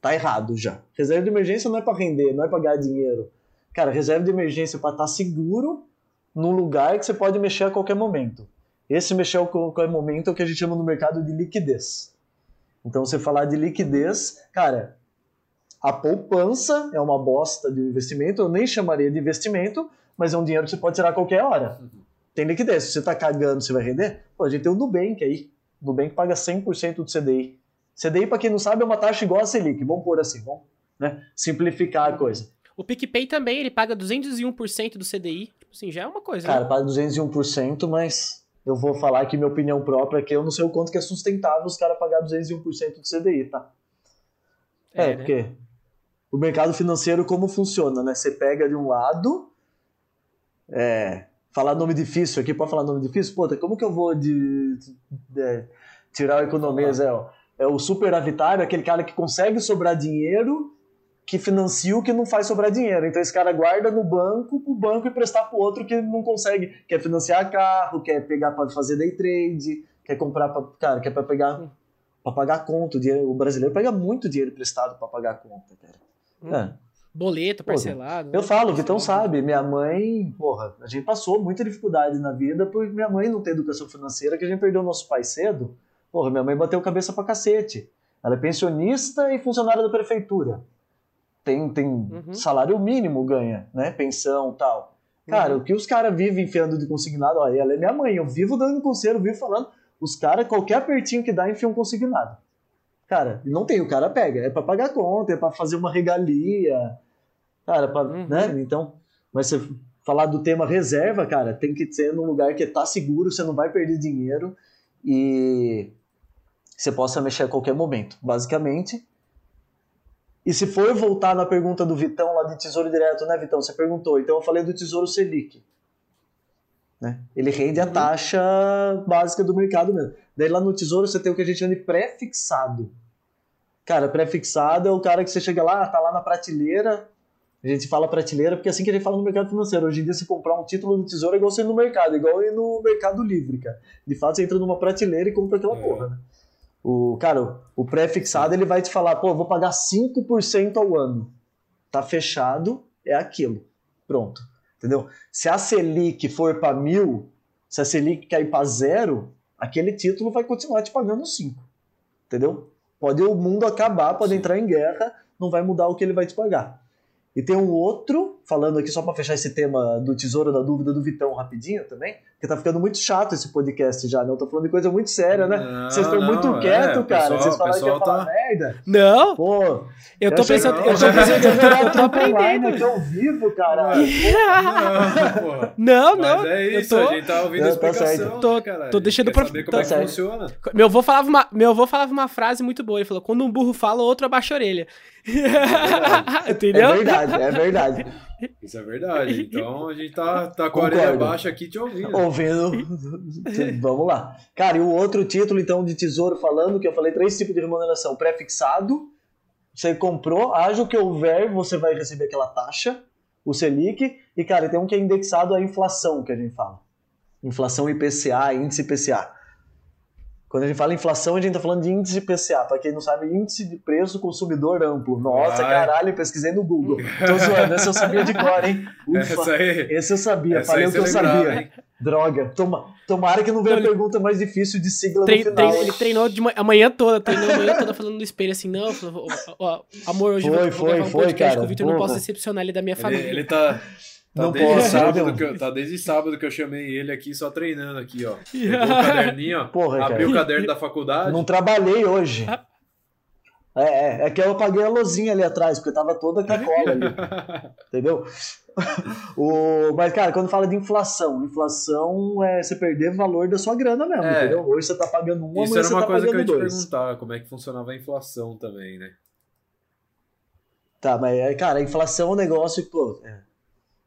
tá errado já. Reserva de emergência não é para render, não é para ganhar dinheiro. Cara, reserva de emergência é para estar tá seguro num lugar que você pode mexer a qualquer momento. Esse mexer a qualquer momento é o que a gente chama no mercado de liquidez. Então, você falar de liquidez, cara, a poupança é uma bosta de investimento, eu nem chamaria de investimento, mas é um dinheiro que você pode tirar a qualquer hora. Tem liquidez. Se você está cagando, você vai render? Pô, a gente tem o Nubank aí. O Nubank paga 100% do CDI. CDI, para quem não sabe, é uma taxa igual a Selic. Vamos pôr assim, vamos né? simplificar a coisa. O PicPay também, ele paga 201% do CDI. Tipo assim, já é uma coisa. Cara, né? paga 201%, mas eu vou falar aqui minha opinião própria, que eu não sei o quanto que é sustentável os caras pagar 201% do CDI, tá? É, é né? porque o mercado financeiro como funciona, né? Você pega de um lado, é, falar nome difícil aqui, pode falar nome difícil? Puta, como que eu vou de, de, de tirar o economias? É, é o superavitário, aquele cara que consegue sobrar dinheiro que financia o que não faz sobrar dinheiro. Então esse cara guarda no banco, o banco emprestar para o outro que não consegue, quer financiar carro, quer pegar para fazer day trade, quer comprar para, cara, quer para pegar para pagar conta. O, dinheiro, o brasileiro pega muito dinheiro emprestado para pagar conta, cara. Hum. É. Boleto parcelado. eu né? falo, o Vitão sabe, minha mãe, porra, a gente passou muita dificuldade na vida por minha mãe não ter educação financeira, que a gente perdeu nosso pai cedo. Porra, minha mãe bateu cabeça pra cacete. Ela é pensionista e funcionária da prefeitura tem, tem uhum. salário mínimo ganha, né? Pensão tal. Cara, uhum. o que os caras vivem enfiando de consignado, olha, ela é minha mãe, eu vivo dando conselho, vivo falando, os caras, qualquer apertinho que dá, enfiam consignado. Cara, não tem, o cara pega, é para pagar conta, é para fazer uma regalia, cara, pra, uhum. né? Então, mas você falar do tema reserva, cara, tem que ser num lugar que tá seguro, você não vai perder dinheiro e você possa mexer a qualquer momento. Basicamente, e se for voltar na pergunta do Vitão lá de Tesouro Direto, né, Vitão? Você perguntou. Então eu falei do Tesouro Selic. Né? Ele rende a uhum. taxa básica do mercado mesmo. Daí lá no Tesouro você tem o que a gente chama de pré-fixado. Cara, pré-fixado é o cara que você chega lá, tá lá na prateleira. A gente fala prateleira porque é assim que a gente fala no mercado financeiro. Hoje em dia, se comprar um título do Tesouro é igual você ir no mercado, igual ir no Mercado Livre, cara. De fato, você entra numa prateleira e compra aquela é. porra, né? O, cara, o pré-fixado ele vai te falar, pô, vou pagar 5% ao ano. Tá fechado, é aquilo. Pronto. Entendeu? Se a Selic for para mil, se a Selic cair para zero, aquele título vai continuar te pagando 5. Entendeu? Pode o mundo acabar, pode entrar em guerra, não vai mudar o que ele vai te pagar. E tem um outro, falando aqui só para fechar esse tema do Tesouro da Dúvida do Vitão rapidinho também, porque tá ficando muito chato esse podcast já, né? Eu tô falando de coisa muito séria, né? Vocês estão muito é, quietos, cara. Pessoal, Vocês falaram que ia falar tá... merda. Não! Pô, eu tô pensando, eu tô pensando, eu tô, eu tô aprendendo. aqui ao vivo, cara. Não, não. Mas é isso, tô... a gente tá ouvindo a tá explicação. Tô, tô deixando pro... saber como tá é que certo. funciona. Meu avô, falava uma, meu avô falava uma frase muito boa, ele falou, quando um burro fala, o outro abaixa a orelha. É Entendeu? É verdade, é verdade. [LAUGHS] Isso é verdade. Então a gente tá, tá com a orelha baixa aqui te ouvindo. Ouvindo. Vamos lá. Cara, e o outro título, então, de tesouro falando, que eu falei três tipos de remuneração: pré-fixado, você comprou, haja o que houver, você vai receber aquela taxa, o Selic, e, cara, tem um que é indexado à inflação, que a gente fala. Inflação IPCA, índice IPCA. Quando a gente fala inflação, a gente está falando de índice de PCA. Para quem não sabe, índice de preço consumidor amplo. Nossa, Ai. caralho, pesquisei no Google. Tô zoando, esse eu sabia de cor, hein? [LAUGHS] Ufa, esse eu sabia, Essa falei o que eu sabia. Hein? Droga, Toma, tomara que não venha a pergunta mais difícil de sigla trein, no final. Trein, ele treinou de a manhã toda, treinou a manhã toda falando no espelho assim, não, falou, ó, amor, hoje foi, eu vou, foi, gravar um foi, podcast cara, o Victor não posso decepcionar ele da minha família. Ele, ele tá... Tá não desde posso, sábado que eu, tá desde sábado que eu chamei ele aqui só treinando aqui, ó. [LAUGHS] Pegou o caderninho, ó. Porra, abriu cara. o caderno da faculdade. Não trabalhei hoje. É, é, é que eu apaguei a lozinha ali atrás, porque tava toda com a cola ali. [LAUGHS] entendeu? o, mas, cara, quando fala de inflação, inflação é você perder valor da sua grana mesmo, é. entendeu? Hoje você tá pagando uma, Isso era uma tá coisa que eu ia te perguntar, como é que funcionava a inflação também, né? Tá, mas, é, cara, a inflação é um negócio que, pô, é,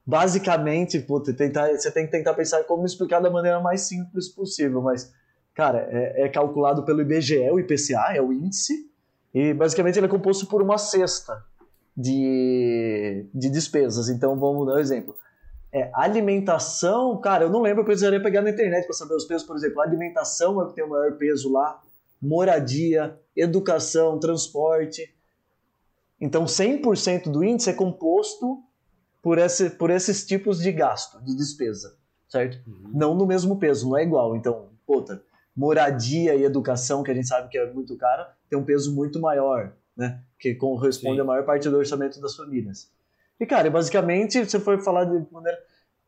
basicamente, pô, tentar, você tem que tentar pensar como explicar da maneira mais simples possível, mas, cara, é, é calculado pelo IBGE, o IPCA, é o índice, e basicamente ele é composto por uma cesta de, de despesas. Então vamos dar um exemplo. É, alimentação, cara, eu não lembro, eu precisaria pegar na internet para saber os pesos, por exemplo. Alimentação é o que tem o maior peso lá, moradia, educação, transporte. Então 100% do índice é composto por, esse, por esses tipos de gasto, de despesa, certo? Uhum. Não no mesmo peso, não é igual. Então, puta, moradia e educação, que a gente sabe que é muito caro, tem um peso muito maior, né? Que corresponde Sim. à maior parte do orçamento das famílias. E, cara, basicamente, se for falar de maneira.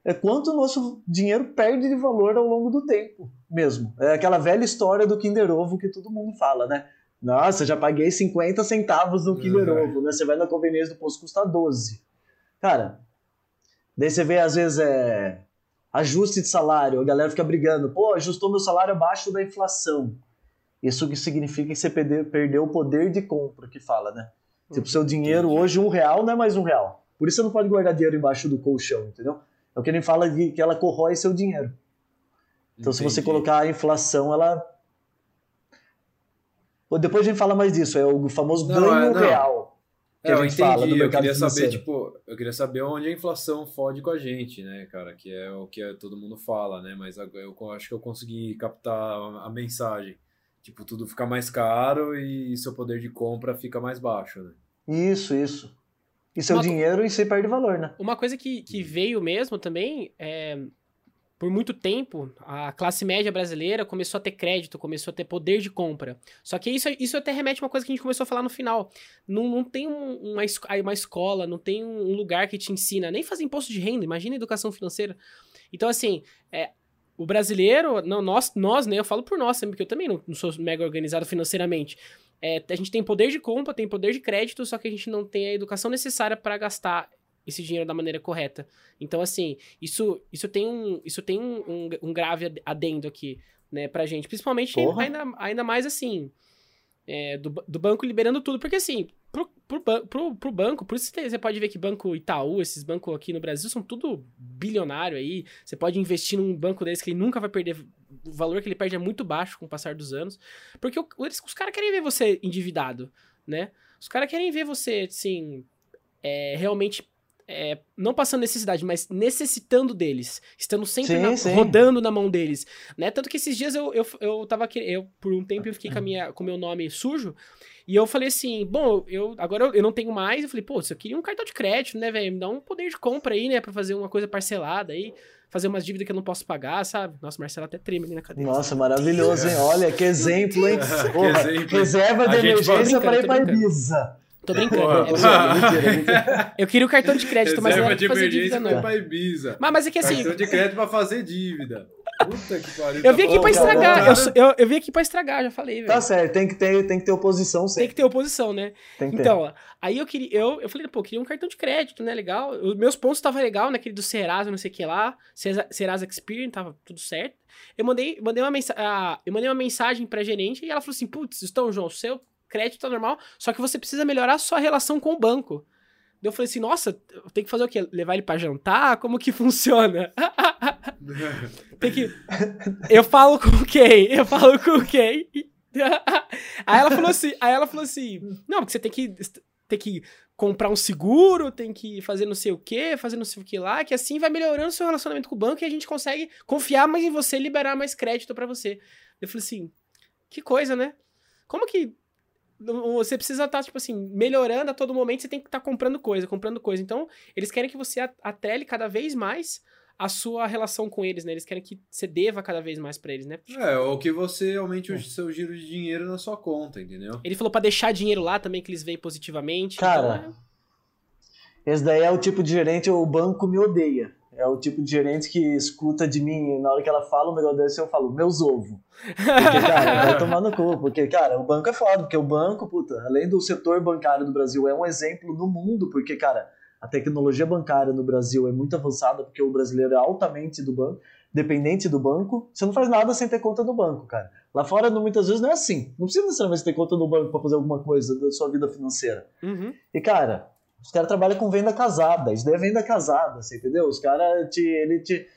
É quanto o nosso dinheiro perde de valor ao longo do tempo mesmo. É aquela velha história do Kinder Ovo que todo mundo fala, né? Nossa, já paguei 50 centavos no Kinder uhum. Ovo, né? Você vai na conveniência do posto, custa 12. Cara, daí você vê, às vezes, é ajuste de salário, a galera fica brigando, pô, ajustou meu salário abaixo da inflação. Isso que significa que você perdeu o poder de compra, que fala, né? Tipo, seu dinheiro hoje, um real não é mais um real. Por isso você não pode guardar dinheiro embaixo do colchão, entendeu? É o que ele fala de que ela corrói seu dinheiro. Então, Entendi. se você colocar a inflação, ela. Depois a gente fala mais disso, é o famoso não, ganho é, real. Que é, a gente eu entendi. Fala eu queria saber, tipo, eu queria saber onde a inflação fode com a gente, né, cara? Que é o que todo mundo fala, né? Mas eu acho que eu consegui captar a mensagem. Tipo, tudo fica mais caro e seu poder de compra fica mais baixo, né? Isso, isso. E seu uma, dinheiro e você perde valor, né? Uma coisa que, que veio mesmo também é. Por muito tempo, a classe média brasileira começou a ter crédito, começou a ter poder de compra. Só que isso, isso até remete a uma coisa que a gente começou a falar no final. Não, não tem um, uma, uma escola, não tem um lugar que te ensina nem fazer imposto de renda, imagina educação financeira. Então, assim, é, o brasileiro, não, nós, nós, né? Eu falo por nós, porque eu também não, não sou mega organizado financeiramente. É, a gente tem poder de compra, tem poder de crédito, só que a gente não tem a educação necessária para gastar esse dinheiro da maneira correta. Então, assim, isso, isso tem um, isso tem um, um, um grave adendo aqui, né, pra gente. Principalmente ainda, ainda mais assim. É, do, do banco liberando tudo, porque assim, pro, pro, pro, pro banco, por isso você pode ver que banco Itaú, esses bancos aqui no Brasil são tudo bilionário aí. Você pode investir num banco desse que ele nunca vai perder. O valor que ele perde é muito baixo com o passar dos anos. Porque o, eles, os caras querem ver você endividado, né? Os caras querem ver você, assim, é, realmente é, não passando necessidade, mas necessitando deles, estando sempre sim, na, sim. rodando na mão deles, né? Tanto que esses dias eu, eu, eu tava eu por um tempo eu fiquei com a com meu nome sujo e eu falei assim, bom, eu agora eu, eu não tenho mais, eu falei, pô, se eu queria um cartão de crédito, né, velho, me dá um poder de compra aí, né, para fazer uma coisa parcelada aí, fazer umas dívidas que eu não posso pagar, sabe? Nossa, Marcelo até treme ali na cadeira. Nossa, maravilhoso, hein? Olha que exemplo, hein? [LAUGHS] Porra, que exemplo. Reserva de emergência para ir para Ibiza. Tô brincando. Porra, é, mentira, mentira. Eu queria o cartão de crédito, mas não era pra fazer dívida, não. Pra Ibiza. Mas, mas é que assim. Cartão de crédito pra fazer dívida. Puta que pariu. Eu vim aqui pra estragar. Eu, eu, eu vim aqui pra estragar, já falei, velho. Tá certo, tem que ter, tem que ter oposição sempre. Tem que ter oposição, né? Tem que então, ter. aí eu queria. Eu, eu falei, pô, eu queria um cartão de crédito, né? Legal. Os meus pontos estavam legal, naquele do Serasa, não sei o que lá. Serasa Experience, tava tudo certo. Eu mandei, mandei, uma, mensa eu mandei uma mensagem pra gerente e ela falou assim: putz, então, João, seu crédito tá normal, só que você precisa melhorar a sua relação com o banco. eu falei assim, nossa, tem que fazer o quê? Levar ele para jantar? Como que [LAUGHS] funciona? [LAUGHS] tem que... Eu falo com quem? Eu falo com quem? [LAUGHS] aí ela falou assim, aí ela falou assim, não, porque você tem que, tem que comprar um seguro, tem que fazer não sei o que, fazer não sei o que lá, que assim vai melhorando o seu relacionamento com o banco e a gente consegue confiar mais em você, liberar mais crédito para você. Eu falei assim, que coisa, né? Como que você precisa estar, tá, tipo assim, melhorando a todo momento, você tem que estar tá comprando coisa, comprando coisa. Então, eles querem que você atrele cada vez mais a sua relação com eles, né? Eles querem que você deva cada vez mais para eles, né? É, ou que você aumente o é. seu giro de dinheiro na sua conta, entendeu? Ele falou para deixar dinheiro lá também, que eles veem positivamente. Cara, então, é... esse daí é o tipo de gerente, o banco me odeia. É o tipo de gerente que escuta de mim, na hora que ela fala um negócio desse, eu falo, meus ovos. Porque, cara, vai tomar no cu. Porque, cara, o banco é foda, porque o banco, puta, além do setor bancário do Brasil, é um exemplo no mundo, porque, cara, a tecnologia bancária no Brasil é muito avançada, porque o brasileiro é altamente do banco, dependente do banco. Você não faz nada sem ter conta no banco, cara. Lá fora, muitas vezes, não é assim. Não precisa necessariamente ter conta no banco para fazer alguma coisa da sua vida financeira. Uhum. E, cara, os caras trabalham com venda casada, isso daí é venda casada, você entendeu? Os caras te, ele te,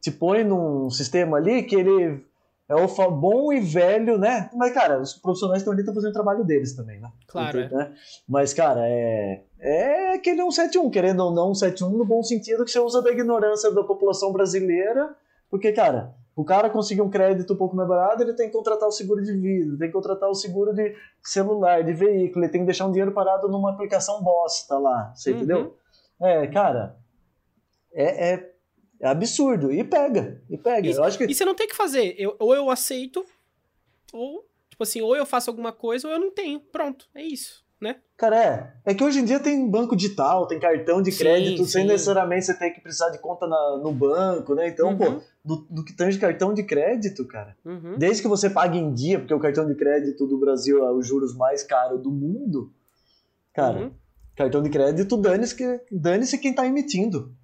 te põe num sistema ali que ele é o bom e velho, né? Mas, cara, os profissionais estão ali estão fazendo o trabalho deles também, né? Claro. Então, né? Mas, cara, é, é aquele 171, querendo ou não, 171 no bom sentido que você usa da ignorância da população brasileira, porque, cara, o cara conseguir um crédito um pouco mais barato, ele tem que contratar o seguro de vida, tem que contratar o seguro de celular, de veículo, ele tem que deixar um dinheiro parado numa aplicação bosta lá, você uhum. entendeu? É, cara, é, é, é, absurdo. E pega, e pega. Isso, eu acho que... E você não tem que fazer, eu, ou eu aceito, ou, tipo assim, ou eu faço alguma coisa ou eu não tenho. Pronto, é isso né? Cara, é. É que hoje em dia tem banco digital, tem cartão de crédito, sim, sem sim. necessariamente você ter que precisar de conta na, no banco, né? Então, uhum. pô, do, do que tange cartão de crédito, cara, uhum. desde que você pague em dia, porque o cartão de crédito do Brasil é os juros mais caros do mundo, cara, uhum. cartão de crédito, dane-se dane quem tá emitindo.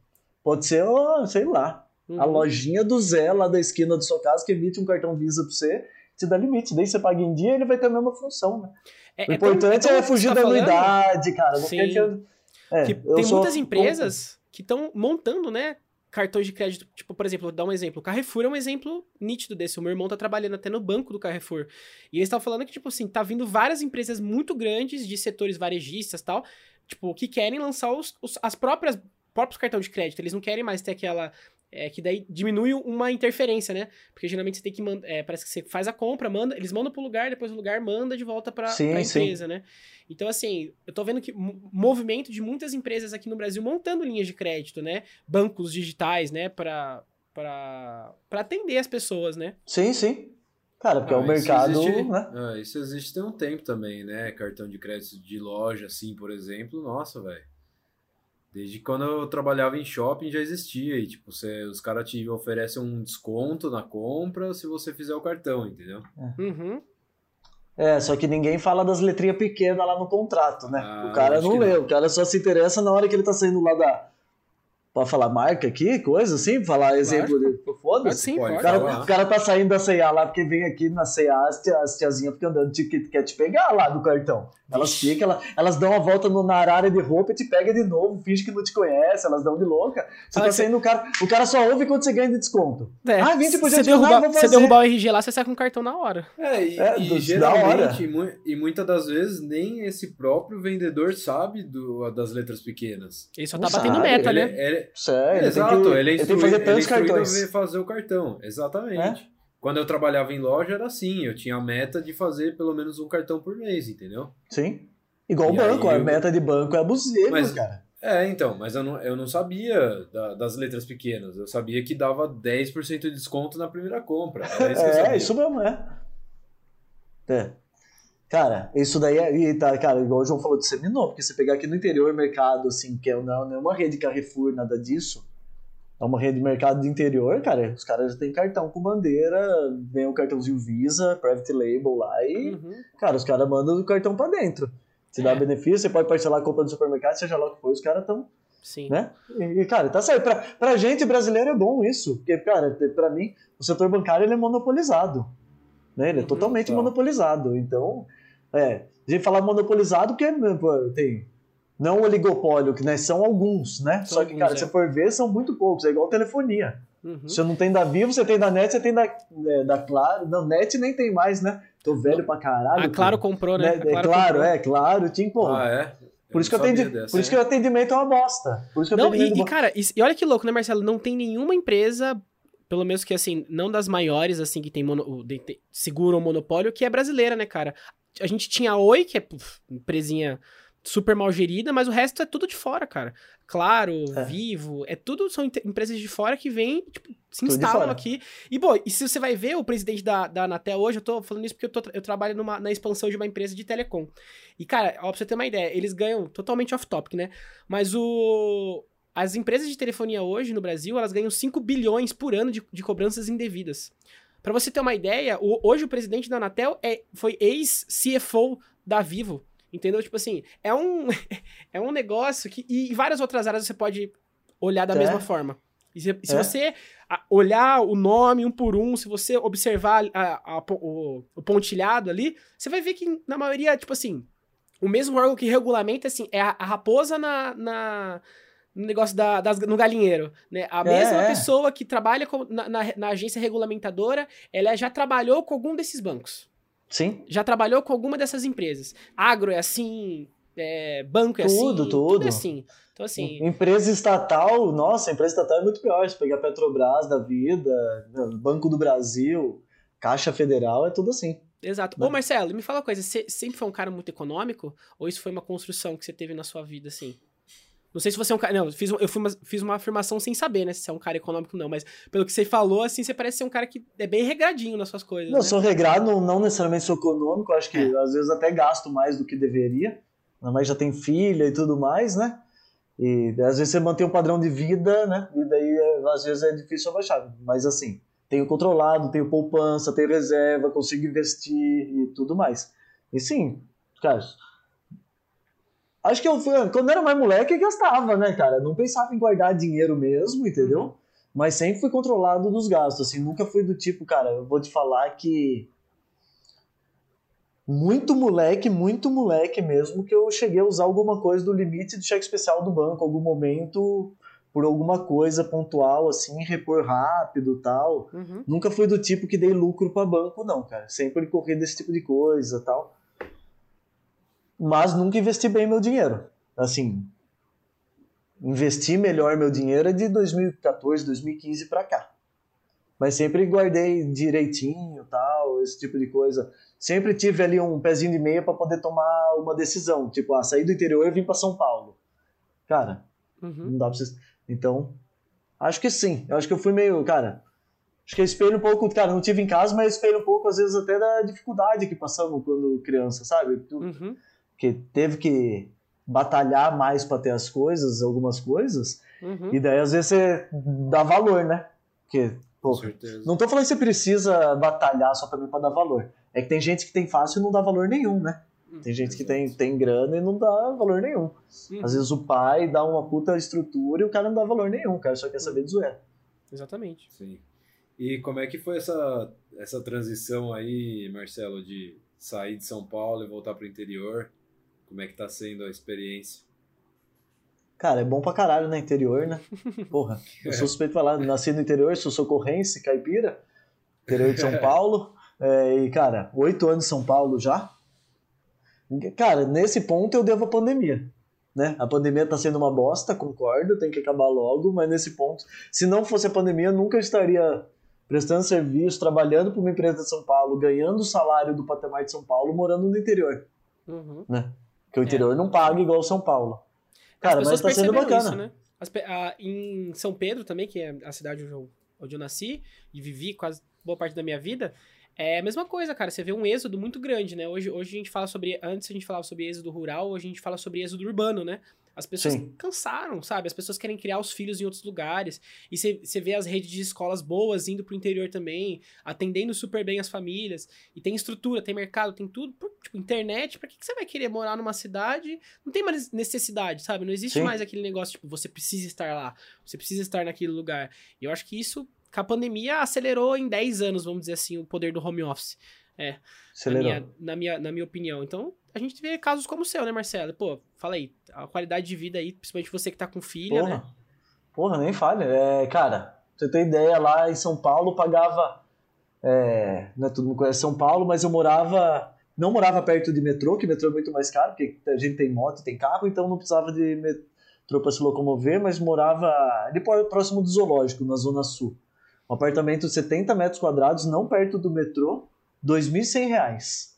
Pode ser, oh, sei lá, Uhum. A lojinha do Zé lá da esquina da sua casa que emite um cartão Visa pra você, te dá limite. Daí você paga em dia ele vai ter a mesma função, né? É, o importante é, tão é fugir tá da anuidade, cara. Não Sim. É, que tem muitas empresas que estão montando, né? Cartões de crédito, tipo, por exemplo, vou dar um exemplo. O Carrefour é um exemplo nítido desse. O meu irmão tá trabalhando até no banco do Carrefour. E eles estavam falando que, tipo assim, tá vindo várias empresas muito grandes de setores varejistas tal, tipo, que querem lançar os, os, as próprias próprios cartões de crédito. Eles não querem mais ter aquela é, que daí diminui uma interferência, né? Porque geralmente você tem que mandar. É, parece que você faz a compra, manda, eles mandam pro lugar, depois o lugar manda de volta pra, sim, pra empresa, sim. né? Então, assim, eu tô vendo que movimento de muitas empresas aqui no Brasil montando linhas de crédito, né? Bancos digitais, né? Pra, pra, pra atender as pessoas, né? Sim, sim. Cara, porque ah, é o mercado. Existe, né? ah, isso existe tem um tempo também, né? Cartão de crédito de loja, assim, por exemplo. Nossa, velho. Desde quando eu trabalhava em shopping já existia. E, tipo, você, os caras te oferecem um desconto na compra se você fizer o cartão, entendeu? É. Uhum. É, só que ninguém fala das letrinhas pequenas lá no contrato, né? Ah, o cara não lê, não. o cara só se interessa na hora que ele tá saindo lá da, Pode falar marca aqui, coisa assim? Falar exemplo de. Foda-se. O cara, o cara tá saindo da CA lá porque vem aqui na CA, as, tia, as tiazinhas ficam andando, te, quer te pegar lá do cartão. Elas ficam, elas, elas dão uma volta no, na área de roupa e te pega de novo, finge que não te conhece, elas dão de louca. Você ah, tá saindo, o cara, o cara só ouve quando você ganha de desconto. É, ah, 20% você derrubar, de Você derrubar o RG lá, você sai com o cartão na hora. É, e, é, e geralmente, e muitas das vezes, nem esse próprio vendedor sabe do, das letras pequenas. Ele só tá não batendo sabe. meta, ele, né? Ele, Sério, Exato, que, ele é ele, ele é instruído a fazer o cartão. Exatamente. É? Quando eu trabalhava em loja era assim, eu tinha a meta de fazer pelo menos um cartão por mês, entendeu? Sim. Igual o banco, a meta de banco é abusiva, mas, cara. É, então, mas eu não, eu não sabia da, das letras pequenas. Eu sabia que dava 10% de desconto na primeira compra. Isso é, isso mesmo, é. É. Cara, isso daí é. Tá, cara, igual o João falou de seminô, porque você pegar aqui no interior mercado, assim, que é, não, não é uma rede Carrefour, nada disso é uma rede de mercado de interior, cara, os caras já têm cartão com bandeira, vem o cartãozinho Visa, Private Label lá e, uhum. cara, os caras mandam o cartão pra dentro. Se é. dá benefício, você pode parcelar a compra do supermercado, seja lá o que for, os caras estão. Sim. Né? E, cara, tá certo. Pra, pra gente brasileiro é bom isso. Porque, cara, pra mim, o setor bancário ele é monopolizado. Né? Ele é uhum, totalmente tá. monopolizado. Então, é. A gente fala monopolizado porque pô, tem não oligopólio, que né, são alguns, né? São Só que, cara, é. se for ver, são muito poucos. É igual telefonia. Uhum. Você não tem da Vivo, você tem da NET, você tem da, é, da Claro. Não, NET nem tem mais, né? Tô velho pra caralho. A Claro pô. comprou, né? É, claro, comprou. é, claro. Tinha, pô. Ah, é? Por isso, que atendi, dessa, por isso que o atendimento é uma bosta. Por isso que não, e, e, cara, e, e, olha que louco, né, Marcelo? Não tem nenhuma empresa, pelo menos que assim, não das maiores, assim, que tem mono, de, de, segura o monopólio, que é brasileira, né, cara? A gente tinha a Oi, que é puf, empresinha super mal gerida, mas o resto é tudo de fora, cara. Claro, é. Vivo, é tudo são empresas de fora que vêm, tipo, se instalam aqui. E, bom, e se você vai ver o presidente da, da Anatel hoje, eu tô falando isso porque eu, tô, eu trabalho numa, na expansão de uma empresa de telecom. E, cara, ó, pra você ter uma ideia, eles ganham totalmente off-topic, né? Mas o... As empresas de telefonia hoje no Brasil, elas ganham 5 bilhões por ano de, de cobranças indevidas. Para você ter uma ideia, o, hoje o presidente da Anatel é, foi ex-CFO da Vivo. Entendeu? Tipo assim, é um, [LAUGHS] é um negócio que. E várias outras áreas você pode olhar da é. mesma forma. E se, se é. você olhar o nome um por um, se você observar a, a, o, o, pontilhado ali, você vai ver que na maioria, tipo assim, o mesmo órgão que regulamenta, assim, é a, a raposa na, na, no negócio da, das, no galinheiro, né? A mesma é, é. pessoa que trabalha com, na, na, na, agência regulamentadora, ela já trabalhou com algum desses bancos. Sim. Já trabalhou com alguma dessas empresas. Agro é assim, é, banco é tudo, assim. Tudo, tudo. Tudo é assim. Então, assim... Empresa estatal, nossa, empresa estatal é muito pior. Se pegar Petrobras da vida, Banco do Brasil, Caixa Federal, é tudo assim. Exato. Né? Ô, Marcelo, me fala uma coisa, você sempre foi um cara muito econômico? Ou isso foi uma construção que você teve na sua vida, assim? Não sei se você é um cara. Não, eu fiz, eu uma, fiz uma afirmação sem saber, né? Se você é um cara econômico ou não. Mas pelo que você falou, assim, você parece ser um cara que é bem regradinho nas suas coisas. Não, né? sou regrado, não, não necessariamente sou econômico. Acho que é. às vezes até gasto mais do que deveria. Mas já tem filha e tudo mais, né? E às vezes você mantém um padrão de vida, né? E daí às vezes é difícil abaixar. Mas assim, tenho controlado, tenho poupança, tenho reserva, consigo investir e tudo mais. E sim, cara Acho que eu, quando era mais moleque, eu gastava, né, cara? Não pensava em guardar dinheiro mesmo, entendeu? Uhum. mas sempre fui controlado dos gastos, assim, nunca fui do tipo, cara, eu vou te falar que muito moleque, muito moleque mesmo, que eu cheguei a usar alguma coisa do limite do cheque especial do banco, algum momento, por alguma coisa pontual, assim, repor rápido tal. Uhum. Nunca fui do tipo que dei lucro para banco, não, cara. Sempre corri desse tipo de coisa tal. Mas nunca investi bem meu dinheiro. Assim, investir melhor meu dinheiro é de 2014, 2015 para cá. Mas sempre guardei direitinho, tal, esse tipo de coisa. Sempre tive ali um pezinho de meia para poder tomar uma decisão, tipo, ah, sair do interior e vir para São Paulo. Cara, Uhum. não dá pra você... Então, acho que sim. Eu acho que eu fui meio, cara, acho que eu espelho um pouco, cara, não tive em casa, mas espelho um pouco às vezes até da dificuldade que passamos quando criança, sabe? Uhum. Que teve que batalhar mais para ter as coisas, algumas coisas, Uhum. e daí às vezes você dá valor, né? Porque, Com pô, certeza. não tô falando que você precisa batalhar só também para dar valor. É que tem gente que tem fácil e não dá valor nenhum, né? Tem gente que tem, tem grana e não dá valor nenhum. Uhum. Às vezes o pai dá uma puta estrutura e o cara não dá valor nenhum, o cara só quer saber de zoeira. Exatamente. Sim. E como é que foi essa, essa transição aí, Marcelo, de sair de São Paulo e voltar pro interior? Como é que tá sendo a experiência? Cara, é bom pra caralho no interior, né? [LAUGHS] Porra, eu sou suspeito de falar, nasci no interior, sou socorrense, caipira, interior de São [LAUGHS] Paulo. é, e, cara, oito anos em São Paulo já. Cara, nesse ponto eu devo a pandemia. Né? A pandemia tá sendo uma bosta, concordo, tem que acabar logo, mas nesse ponto, se não fosse a pandemia, eu nunca estaria prestando serviço, trabalhando para uma empresa de São Paulo, ganhando o salário do patamar de São Paulo, morando no interior. Uhum. Porque o interior não paga igual São Paulo. Cara, As mas tá sendo bacana. Isso, né? As em São Pedro também, que é a cidade onde eu, onde eu nasci e vivi quase boa parte da minha vida, é a mesma coisa, cara. Você vê um êxodo muito grande, né? Hoje, hoje a gente fala sobre. Antes a gente falava sobre êxodo rural, hoje a gente fala sobre êxodo urbano, né? As pessoas Sim. cansaram, sabe? As pessoas querem criar os filhos em outros lugares. E você vê as redes de escolas boas indo pro interior também, atendendo super bem as famílias. E tem estrutura, tem mercado, tem tudo. Por, tipo, internet, pra que, que você vai querer morar numa cidade? Não tem mais necessidade, sabe? Não existe Sim. mais aquele negócio, tipo, você precisa estar lá, você precisa estar naquele lugar. E eu acho que isso, com a pandemia, acelerou em 10 anos, vamos dizer assim, o poder do home office. Na Acelerou. minha, na, minha, na minha opinião. Então, a gente vê casos como o seu, né, Marcelo? Pô, fala aí, a qualidade de vida aí, principalmente você que tá com filha, Porra. né? Porra, nem falha. É, cara, pra você ter ideia, lá em São Paulo pagava. É, não é todo mundo conhece São Paulo, mas eu morava. Não morava perto de metrô, que metrô é muito mais caro, porque a gente tem moto, tem carro, então não precisava de metrô para se locomover, mas morava ali próximo do zoológico, na Zona Sul. Um apartamento de 70 metros quadrados, não perto do metrô, 2.100 reais.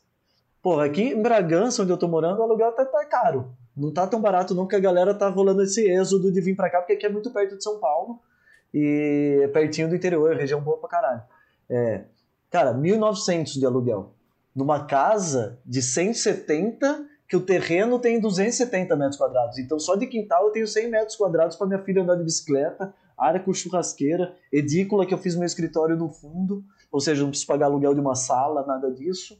Porra, aqui em Bragança, onde eu tô morando, o aluguel tá caro. Não tá tão barato não, porque a galera tá rolando esse êxodo de vir pra cá, porque aqui é muito perto de São Paulo e é pertinho do interior, região boa pra caralho. É, cara, 1.900 de aluguel. Numa casa de 170, que o terreno tem 270 metros quadrados. Então só de quintal eu tenho 100 metros quadrados pra minha filha andar de bicicleta, área com churrasqueira, edícula que eu fiz meu escritório no fundo, ou seja, não preciso pagar aluguel de uma sala, nada disso.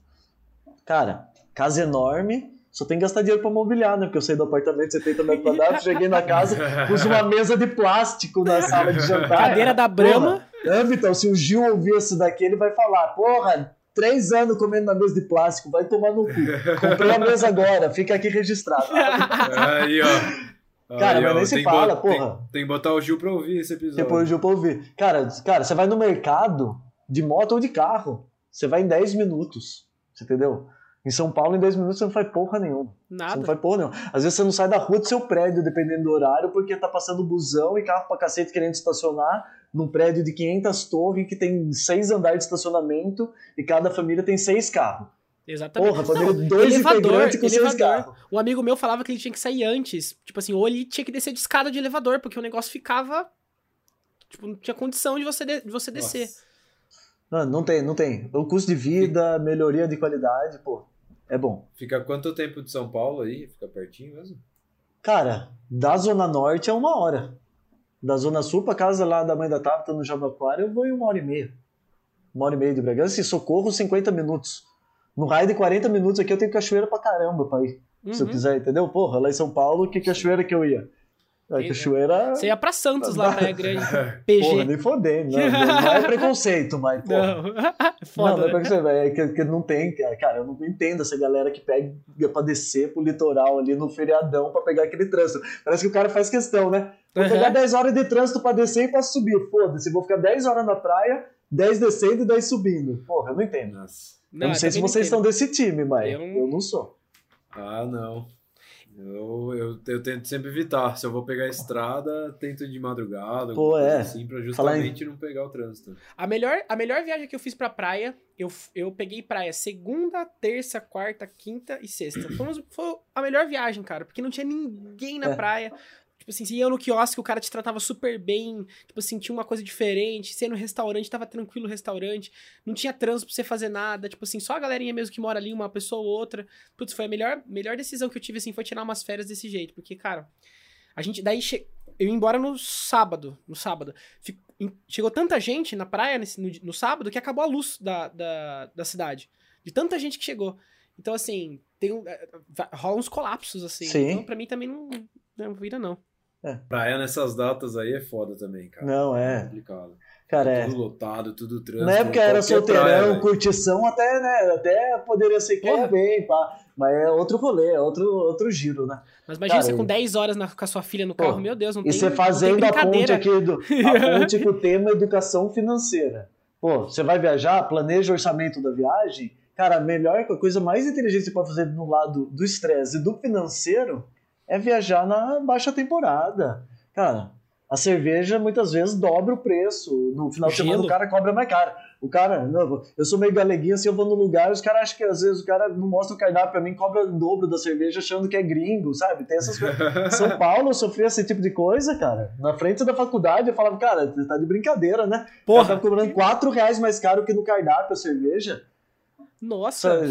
Cara, casa enorme, só tem que gastar dinheiro pra mobiliar, né? Porque eu saí do apartamento de 70 metros quadrados, cheguei na casa, [LAUGHS] pus uma mesa de plástico na sala de jantar. Cadeira da. Porra, é, Vitor, se o Gil ouvir isso daqui, ele vai falar, porra, três anos comendo na mesa de plástico, vai tomar no cu. Comprei a mesa agora, fica aqui registrado. Aí, ó. Cara, Aí, mas ó, nem se tem que fala, porra. Tem, tem que botar o Gil pra ouvir esse episódio. Depois o Gil pra ouvir. Cara, cara, você vai no mercado de moto ou de carro, você vai em 10 minutos, você entendeu? Em São Paulo, em 10 minutos, você não faz porra nenhuma. Você não Nada. faz porra nenhuma. Às vezes você não sai da rua do seu prédio, dependendo do horário, porque tá passando busão e carro pra cacete querendo estacionar num prédio de 500 torres que tem seis andares de estacionamento e cada família tem seis carros. Exatamente. Porra, família Não, dois elevador, integrantes com seis elevador. carros. Um amigo meu falava que ele tinha que sair antes. Tipo assim, ou ele tinha que descer de escada de elevador, porque o negócio ficava. Tipo, não tinha condição de você, de, de você descer. Não, não tem, não tem. O custo de vida, melhoria de qualidade, pô, é bom. Fica quanto tempo de São Paulo aí? Fica pertinho mesmo? Cara, da Zona Norte é uma hora. Da Zona Sul pra casa lá da mãe da Tabata no Jabaquara, eu vou em uma hora e meia. Uma hora e meia de Bragança e Socorro 50 minutos. No raio de 40 minutos aqui eu tenho cachoeira pra caramba pra ir. Se eu Uhum. quiser, entendeu? Porra, lá em São Paulo, que cachoeira que eu ia? É, Cachoeira. Você ia pra Santos lá, Praia Grande. PG. Porra, nem fodendo. Não, não é preconceito, mas. Porra. Não. não, [LAUGHS] Foda. não é né? preconceito, é que, que não tem. Cara, eu não entendo essa galera que pega pra descer pro litoral ali no feriadão pra pegar aquele trânsito. Parece que o cara faz questão, né? Vou Uhum. pegar 10 horas de trânsito pra descer e pra subir. Foda-se, vou ficar 10 horas na praia, 10 descendo e 10 subindo. Porra, eu não entendo. Nossa. eu não sei se vocês entendo. são desse time, mas Eu eu não- não, sou. Ah, não. Eu, eu, eu tento sempre evitar. Se eu vou pegar a estrada, tento ir de madrugada, Pô, é. assim, pra em- justamente não pegar o trânsito. A melhor, a melhor viagem que eu fiz pra praia, eu, eu peguei praia segunda, terça, quarta, quinta e sexta. Foi, foi a melhor viagem, cara, porque não tinha ninguém na É. praia. Tipo assim, você ia no quiosque, o cara te tratava super bem. Tipo assim, tinha uma coisa diferente. Você ia no restaurante, tava tranquilo o restaurante. Não tinha trânsito pra você fazer nada. Tipo assim, só a galerinha mesmo que mora ali, uma pessoa ou outra. Putz, foi a melhor, melhor decisão que eu tive, assim, foi tirar umas férias desse jeito. Porque, cara, a gente. Daí che... eu ia embora no sábado. No sábado. Fic- em- Chegou tanta gente na praia nesse- no, no sábado que acabou a luz da, da, da cidade. De tanta gente que chegou. Então, assim, tem é, va- rola uns colapsos, assim. Sim. Então, pra mim também não, não vira, não. Praia nessas datas aí é foda também, cara. Não, É é. complicado. Cara, é. Tudo lotado, tudo trânsito. Na época era solteirão, praia, velho. curtição, até, né? Até poderia ser que ia bem, pá. Mas é outro rolê, é outro, outro giro, né? Mas imagina Cara, você com eu- 10 horas na- com a sua filha no Pô, carro, meu Deus, não E tem você não tem fazendo a ponte aqui, do, [LAUGHS] a ponte com o tema educação financeira. Pô, você vai viajar, planeja o orçamento da viagem. Cara, a melhor a coisa mais inteligente que você pode fazer no lado do estresse e do financeiro é viajar na baixa temporada. Cara, a cerveja muitas vezes dobra o preço. No final de semana o cara cobra mais caro. O cara, não, eu sou meio galeguinho, assim, eu vou no lugar, os caras acham que às vezes o cara não mostra o cardápio pra mim, cobra o dobro da cerveja achando que é gringo, sabe? Tem essas coisas. [LAUGHS] São Paulo eu sofria esse tipo de coisa, cara. Na frente da faculdade eu falava, cara, tá de brincadeira, né? Porra, tá cobrando 4 reais mais caro que no cardápio a cerveja. Nossa.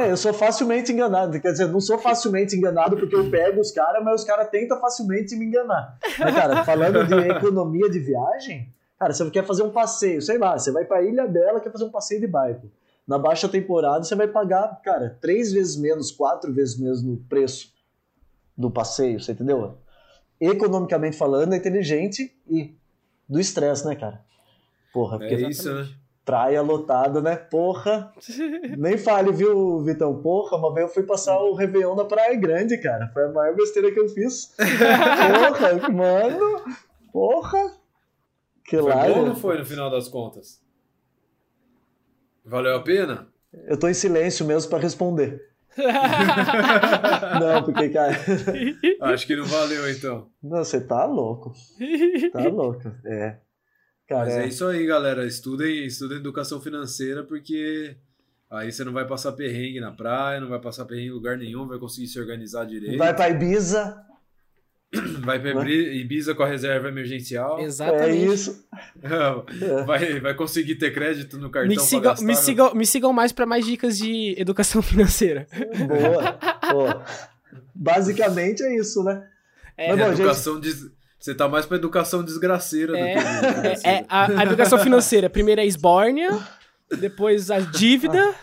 É, eu sou facilmente enganado. Quer dizer, não sou [LAUGHS] facilmente enganado porque eu pego os caras, mas os caras tentam facilmente me enganar. Mas, cara, falando de [LAUGHS] economia de viagem, cara, você quer fazer um passeio, sei lá, você vai pra Ilha Bela, quer fazer um passeio de barco. Na baixa temporada, você vai pagar, cara, três vezes menos, quatro vezes menos no preço do passeio, você entendeu? Economicamente falando, é inteligente e do estresse, né, cara? Porra, porque É isso, né? Praia lotada, né? Porra. [LAUGHS] Nem fale, viu, Vitão? Porra, uma vez eu fui passar o Réveillon na Praia Grande, cara. Foi a maior besteira que eu fiz. [LAUGHS] Porra, mano. Porra. Que Foi lá. bom ou não foi no final das contas? Valeu a pena? Eu tô em silêncio mesmo pra responder. [LAUGHS] Não, porque, cara. Acho que não valeu, então. Não, você tá louco. Tá louco. É. Cara, Mas é é. isso aí, galera. Estudem, estudem educação financeira, porque aí você não vai passar perrengue na praia, não vai passar perrengue em lugar nenhum, vai conseguir se organizar direito. Vai pra Ibiza. [CLEARS THROAT] Vai pra Ibri- Ibiza com a reserva emergencial. É Exatamente. isso. [LAUGHS] É. Vai, vai conseguir ter crédito no cartão Me pra sigam, gastar. me, sigam, me sigam mais pra mais dicas de educação [LAUGHS] financeira. Boa. Pô. [LAUGHS] Basicamente é isso, né? É, Mas, bom, gente, Educação des- Você tá mais pra educação desgraceira É, do que. É, a, a educação financeira. Primeiro é a esbórnia, depois a dívida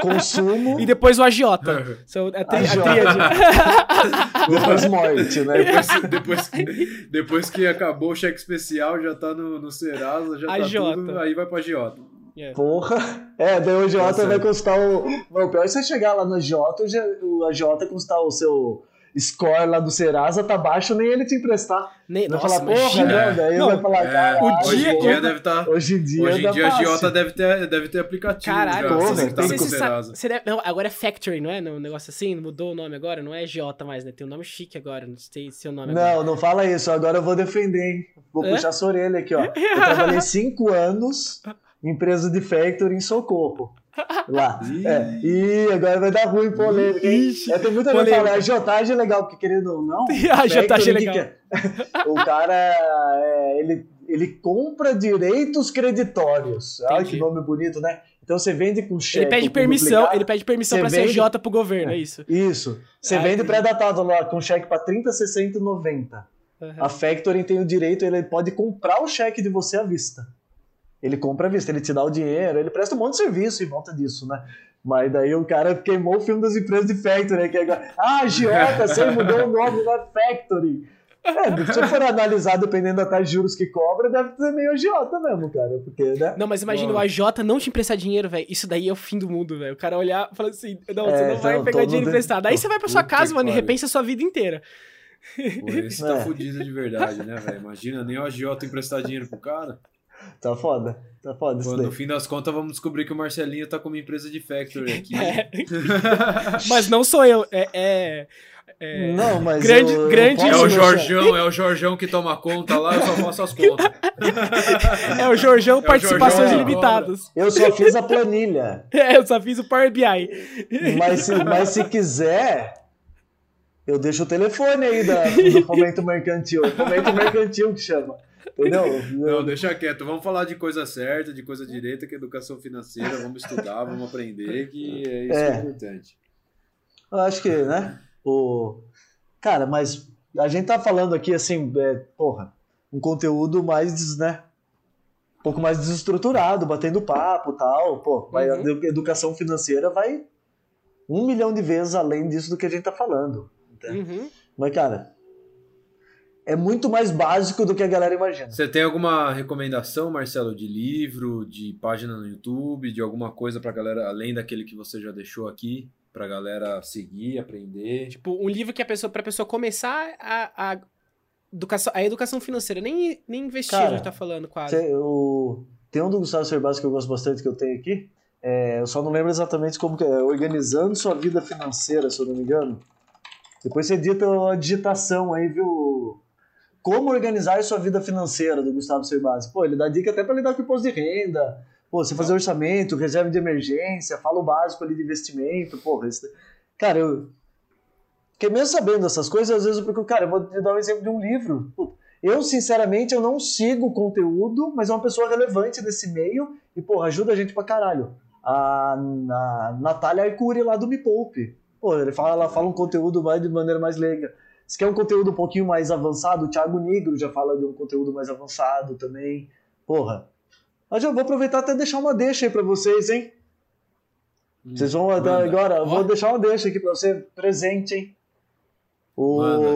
consumo, [LAUGHS] e depois o agiota. [LAUGHS] São a, tri, a Agiota. tríade. [LAUGHS] depois morte, né? Depois, depois, que- depois que acabou o cheque especial, já tá no, no Serasa, já tá Agiota. tudo, aí vai pra Giota. É. Porra. É, daí o Jota Tá vai custar o. Não, o pior é você chegar lá no Jota, o AJ custar o seu score lá do Serasa, tá baixo, nem ele te emprestar. Nem, Vai nossa, falar, porra, não, daí Não, vai falar, É, hoje em dia- deve estar. Hoje em dia, Hoje em dia a fácil. Giota deve ter, deve ter aplicativo. Caralho, já, você que tá tem Serasa. não, agora é Factory, não é? Um negócio assim, mudou o nome agora, não é Giota mais, né? Tem um nome chique agora, não sei seu nome agora. Não, não fala isso, agora eu vou defender, hein? Vou Hã? puxar sua orelha aqui, ó. Eu trabalhei [LAUGHS] cinco anos em empresa de factory em Socorro. Lá. Ih. É, e agora vai dar ruim polêmica, hein? Ixi, É, tem muita gente que polêmica. fala, a agiotagem é legal, porque querendo ou não. A agiotagem é legal. é? o cara, é, ele, ele compra direitos creditórios. Olha que nome bonito, né? Então você vende com cheque. Ele pede permissão, ele pede permissão ser vende- agiota pro governo, é isso. Isso. Você Ah, vende pré-datado lá com cheque para 30, 60 e 90. Uhum. A Factoring tem o direito, ele pode comprar o cheque de você à vista. Ele compra à vista, ele te dá o dinheiro, ele presta um monte de serviço em volta disso, né? Mas daí o cara queimou o filme das empresas de factory, né? Que agora, ah, Giota, você mudou o nome da factory. É, se for analisar, dependendo da taxa de juros que cobra, deve ser meio agiota mesmo, cara. Porque, né? Não, mas imagina o AJ não te emprestar dinheiro, velho. Isso daí é o fim do mundo, velho. O cara olhar e falar assim: não, É, você não vai pegar dinheiro mundo- emprestado. Aí você vai pra sua Puta casa, mano, e repensa a sua vida inteira. Pô, esse tá [LAUGHS] É. fudido de verdade, né, velho? Imagina nem o agiota emprestar dinheiro pro cara. Tá foda. Tá foda isso Pô, daí. no fim das contas, vamos descobrir que o Marcelinho tá com uma empresa de factory aqui. [LAUGHS] É. Mas não sou eu, é. é, é- Não, mas. Grande- eu- eu grande- posso É o Jorjão, é o Jorjão que toma conta lá, eu só faço as contas. [LAUGHS] é o Jorjão É Participações Jorjão, Ilimitadas. Eu só fiz a planilha. [LAUGHS] É, eu só fiz o Power BI. Mas se, mas se quiser, eu deixo o telefone aí da, do Fomento Mercantil. Fomento Mercantil que chama. Entendeu? [LAUGHS] Não, deixa quieto. Vamos falar de coisa certa, de coisa direita, que é educação financeira. Vamos estudar, vamos aprender, que é isso que é É. importante. Eu acho que, né? O... Cara, mas a gente tá falando aqui assim, é, porra, um conteúdo mais, né? Um pouco mais desestruturado, batendo papo e tal. Pô, vai, a Uhum. edu- educação financeira vai um milhão de vezes além disso do que a gente tá falando. Uhum. Mas, cara, é muito mais básico do que a galera imagina. Você tem alguma recomendação, Marcelo, de livro, de página no YouTube, de alguma coisa pra galera, além daquele que você já deixou aqui, pra galera seguir, aprender? Tipo, um livro que a pessoa, pra pessoa começar a, a, educação, a educação financeira, nem, nem investir, Cara, a gente tá falando quase. Tem, o... Tem um do Gustavo Cerbasi que eu gosto bastante que eu tenho aqui. É, eu só não lembro exatamente como que é. Organizando sua vida financeira, se eu não me engano. Depois você edita a digitação aí, viu? Como organizar sua vida financeira, do Gustavo Cerbasi. Pô, ele dá dica até para lidar com imposto de renda. Pô, você fazer orçamento, reserva de emergência, fala o básico ali de investimento. Porra, esse... cara, eu. Porque mesmo sabendo dessas coisas, às vezes eu cara, eu vou te dar um exemplo de um livro. Eu, sinceramente, eu não sigo o conteúdo, mas é uma pessoa relevante desse meio e, porra, ajuda a gente pra caralho. A, a Natália Arcuri lá do Me Poupe. Pô, ele fala, ela fala um conteúdo mais de maneira mais leiga. Se quer um conteúdo um pouquinho mais avançado, o Thiago Negro já fala de um conteúdo mais avançado também. Porra. Mas eu vou aproveitar até deixar uma deixa aí pra vocês, hein? Vocês vão Manda. agora, eu vou deixar uma deixa aqui pra você, presente, hein? O... Manda.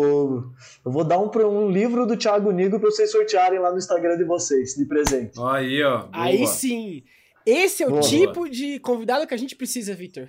Eu vou dar um, um livro do Thiago Negro pra vocês sortearem lá no Instagram de vocês, de presente. Aí, ó. boa. Aí sim. Esse é o Boa. tipo de convidado que a gente precisa, Victor.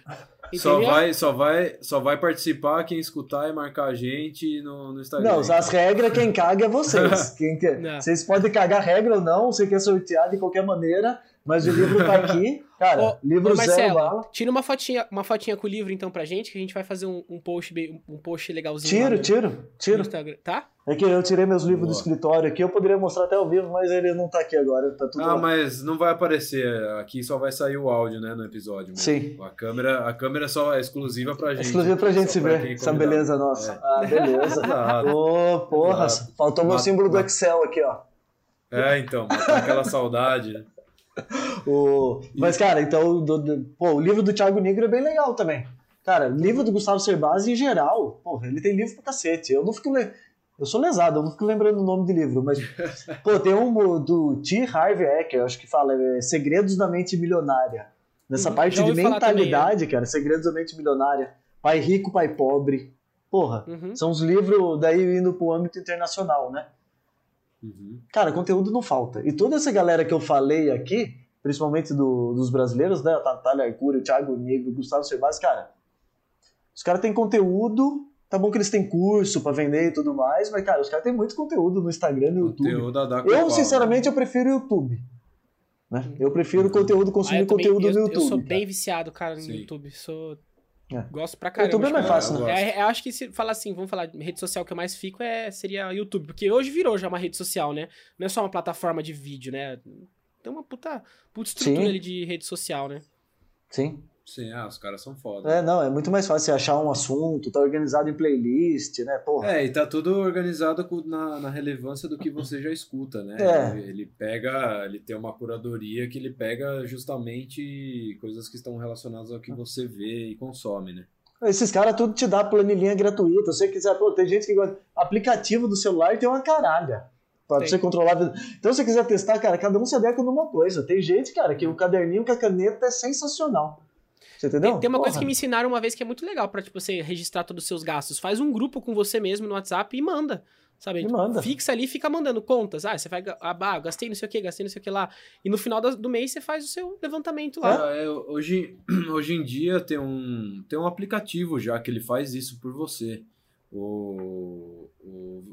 Só vai, só, vai, só vai participar quem escutar e marcar a gente no, no Instagram. Não, as regras quem caga é vocês. [LAUGHS] Quem quer... Não. Vocês podem cagar regra ou não, você quer sortear de qualquer maneira, mas o livro tá aqui. Cara, Ô, livro ô, zero Marcelo, bala. tira uma fotinha, uma fotinha com o livro então pra gente, que a gente vai fazer um, um post, bem- um post legalzinho. Tiro, no- tiro, tiro. Instagram, tá? É que eu tirei meus livros do Boa. escritório aqui, eu poderia mostrar até ao vivo, mas ele não tá aqui agora, tá tudo Ah, lá. mas não vai aparecer. Aqui só vai sair o áudio, né, no episódio. mesmo. Sim. A câmera, a câmera só é exclusiva pra gente. Exclusivo pra gente se ver, essa beleza nossa. É. Ah, beleza. Exato. [LAUGHS] Ô, porra, Exato. faltou meu símbolo do Excel aqui, ó. É, então, matar aquela saudade. O... Mas, cara, então, do- do- pô, o livro do Thiago Negro é bem legal também. Cara, livro do Gustavo Cerbasi em geral, porra, ele tem livro pra cacete. Eu não fico. Le... Eu sou lesado, eu não fico lembrando o nome de livro, mas. [LAUGHS] pô, tem um do T. Harvey Eker, acho que fala é, Segredos da Mente Milionária. Nessa Uhum, parte de falar também, mentalidade, cara, Segredos da Mente Milionária. Pai Rico, Pai Pobre. Porra, Uhum. são os livros daí indo pro âmbito internacional, né? Uhum. Cara, conteúdo não falta. E toda essa galera que eu falei aqui, principalmente do- dos brasileiros, né? A Natália Arcuri, o Thiago Negro, o Gustavo Cerbasi, cara, os caras têm conteúdo. Tá bom que eles têm curso pra vender e tudo mais, mas, cara, os caras têm muito conteúdo no Instagram, no YouTube. Eu, sinceramente, eu prefiro o YouTube. Né? Eu prefiro conteúdo, Ah, consumir eu também- conteúdo eu, no Eu YouTube. sou cara. bem viciado, cara, no Sim. YouTube. Sou... É. Gosto pra O caramba. YouTube é mais fácil, né? É, é, eu acho que se falar assim, vamos falar de rede social que eu mais fico é, seria YouTube. Porque hoje virou já uma rede social, né? Não é só uma plataforma de vídeo, né? Tem uma puta, puta estrutura Sim. ali de rede social, né? Sim. Sim, ah, os caras são foda. É, não, é muito mais fácil você achar um assunto, tá organizado em playlist, né? Porra. É, e tá tudo organizado na, na relevância do que você já escuta, né? É. Ele, ele pega, ele tem uma curadoria que ele pega justamente coisas que estão relacionadas ao que você vê e consome, né? Esses caras tudo te dá planilhinha gratuita. Se você quiser, pô, tem gente que gosta. Aplicativo do celular tem uma caralha. Pra você controlar. Então, se você quiser testar, cara, cada um se adequa numa coisa. Tem gente, cara, que o caderninho com a caneta é sensacional. Você entendeu? Tem, tem uma Porra. coisa que me ensinaram uma vez que é muito legal pra, tipo, você registrar todos os seus gastos. Faz um grupo com você mesmo no WhatsApp e manda. Sabe? E manda. Fixa ali e fica mandando contas. Ah, você vai. Ah, gastei não sei o que, gastei não sei o que lá. E no final do mês você faz o seu levantamento lá. É, hoje, [CLEARS THROAT] hoje em dia tem um, tem um aplicativo já que ele faz isso por você. O, o,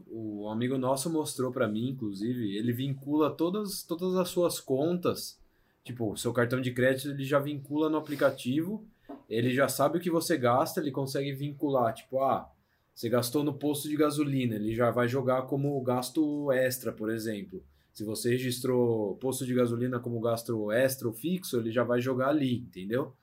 o amigo nosso mostrou pra mim, inclusive, ele vincula todas, todas as suas contas. Tipo, o seu cartão de crédito ele já vincula no aplicativo, ele já sabe o que você gasta, ele consegue vincular. Tipo, ah, você gastou no posto de gasolina, ele já vai jogar como gasto extra, por exemplo. Se você registrou posto de gasolina como gasto extra ou fixo, ele já vai jogar ali, entendeu?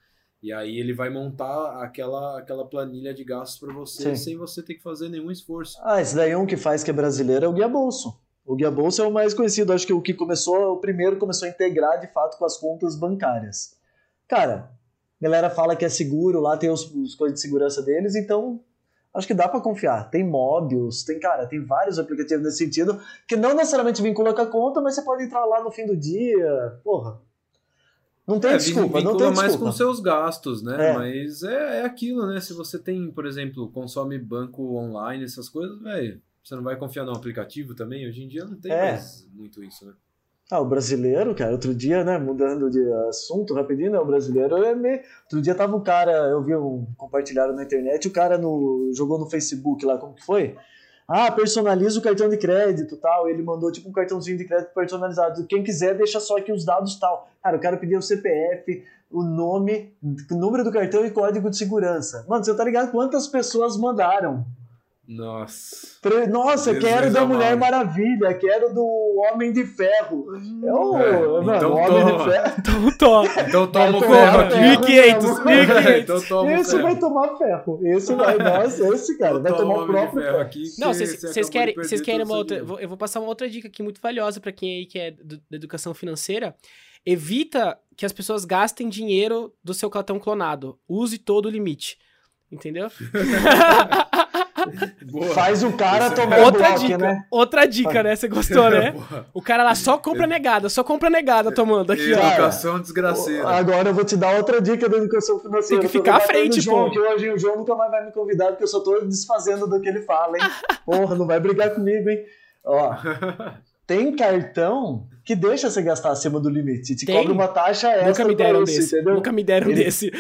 E aí ele vai montar aquela, aquela planilha de gastos para você Sim. sem você ter que fazer nenhum esforço. Ah, esse daí um que faz que é brasileiro é o Guia Bolso. O Guia Bolso é o mais conhecido, acho que o que começou, o primeiro começou a integrar de fato com as contas bancárias. Cara, a galera fala que é seguro, lá tem os, os coisas de segurança deles, então acho que dá pra confiar. Tem Mobius, tem, cara, tem vários aplicativos nesse sentido, que não necessariamente vincula com a conta, mas você pode entrar lá no fim do dia. Porra. Não tem É, desculpa, não tem mais desculpa. com seus gastos, né? É. Mas é, é aquilo, né? Se você tem, por exemplo, consome banco online, essas coisas, velho, você não vai confiar no aplicativo também? Hoje em dia não tem É. mais muito isso, né? Ah, o brasileiro, cara, outro dia, né, mudando de assunto rapidinho, né, o brasileiro é meio... Outro dia tava um cara, eu vi um compartilhado na internet, o cara no, jogou no Facebook lá, como que foi? Ah, personaliza o cartão de crédito tal, ele mandou tipo um cartãozinho de crédito personalizado, quem quiser deixa só aqui os dados tal. Cara, o cara pedia o CPF, o nome, o número do cartão e código de segurança. Mano, você tá ligado quantas pessoas mandaram? Nossa. Nossa, Jesus quero da amado. Mulher Maravilha, quero do Homem de Ferro. É o, É, mano, então o Homem toma. de Ferro. Então, tô. Então toma o Vai ferro tomar aqui. ferro. 1500, né, 1500. então toma o Esse vai tomar ferro. Esse vai, nossa, esse cara vai Então tomar toma o próprio ferro aqui, Não, vocês querem, vocês querem uma o outra. Eu vou passar uma outra dica aqui muito valiosa pra quem aí que é do- da educação financeira. Evita que as pessoas gastem dinheiro do seu cartão clonado. Use todo o limite. Entendeu? [LAUGHS] [LAUGHS] Faz o cara Esse- tomar outra bloco, dica. né? Outra dica, né? Você gostou, né? [LAUGHS] Boa. O cara lá só compra negada, só compra negada tomando aqui, ó. Educação desgraceira. Agora eu vou te dar outra dica da educação financeira. Tem que ficar à frente, João, pô. Que hoje o João nunca mais vai me convidar, porque eu só tô desfazendo do que ele fala, hein? [LAUGHS] Porra, não vai brigar comigo, hein? Ó, [LAUGHS] tem cartão que deixa você gastar acima do limite. Te Tem? cobra uma taxa extra Nunca me deram isso, desse. entendeu? Nunca me deram Ele- desse.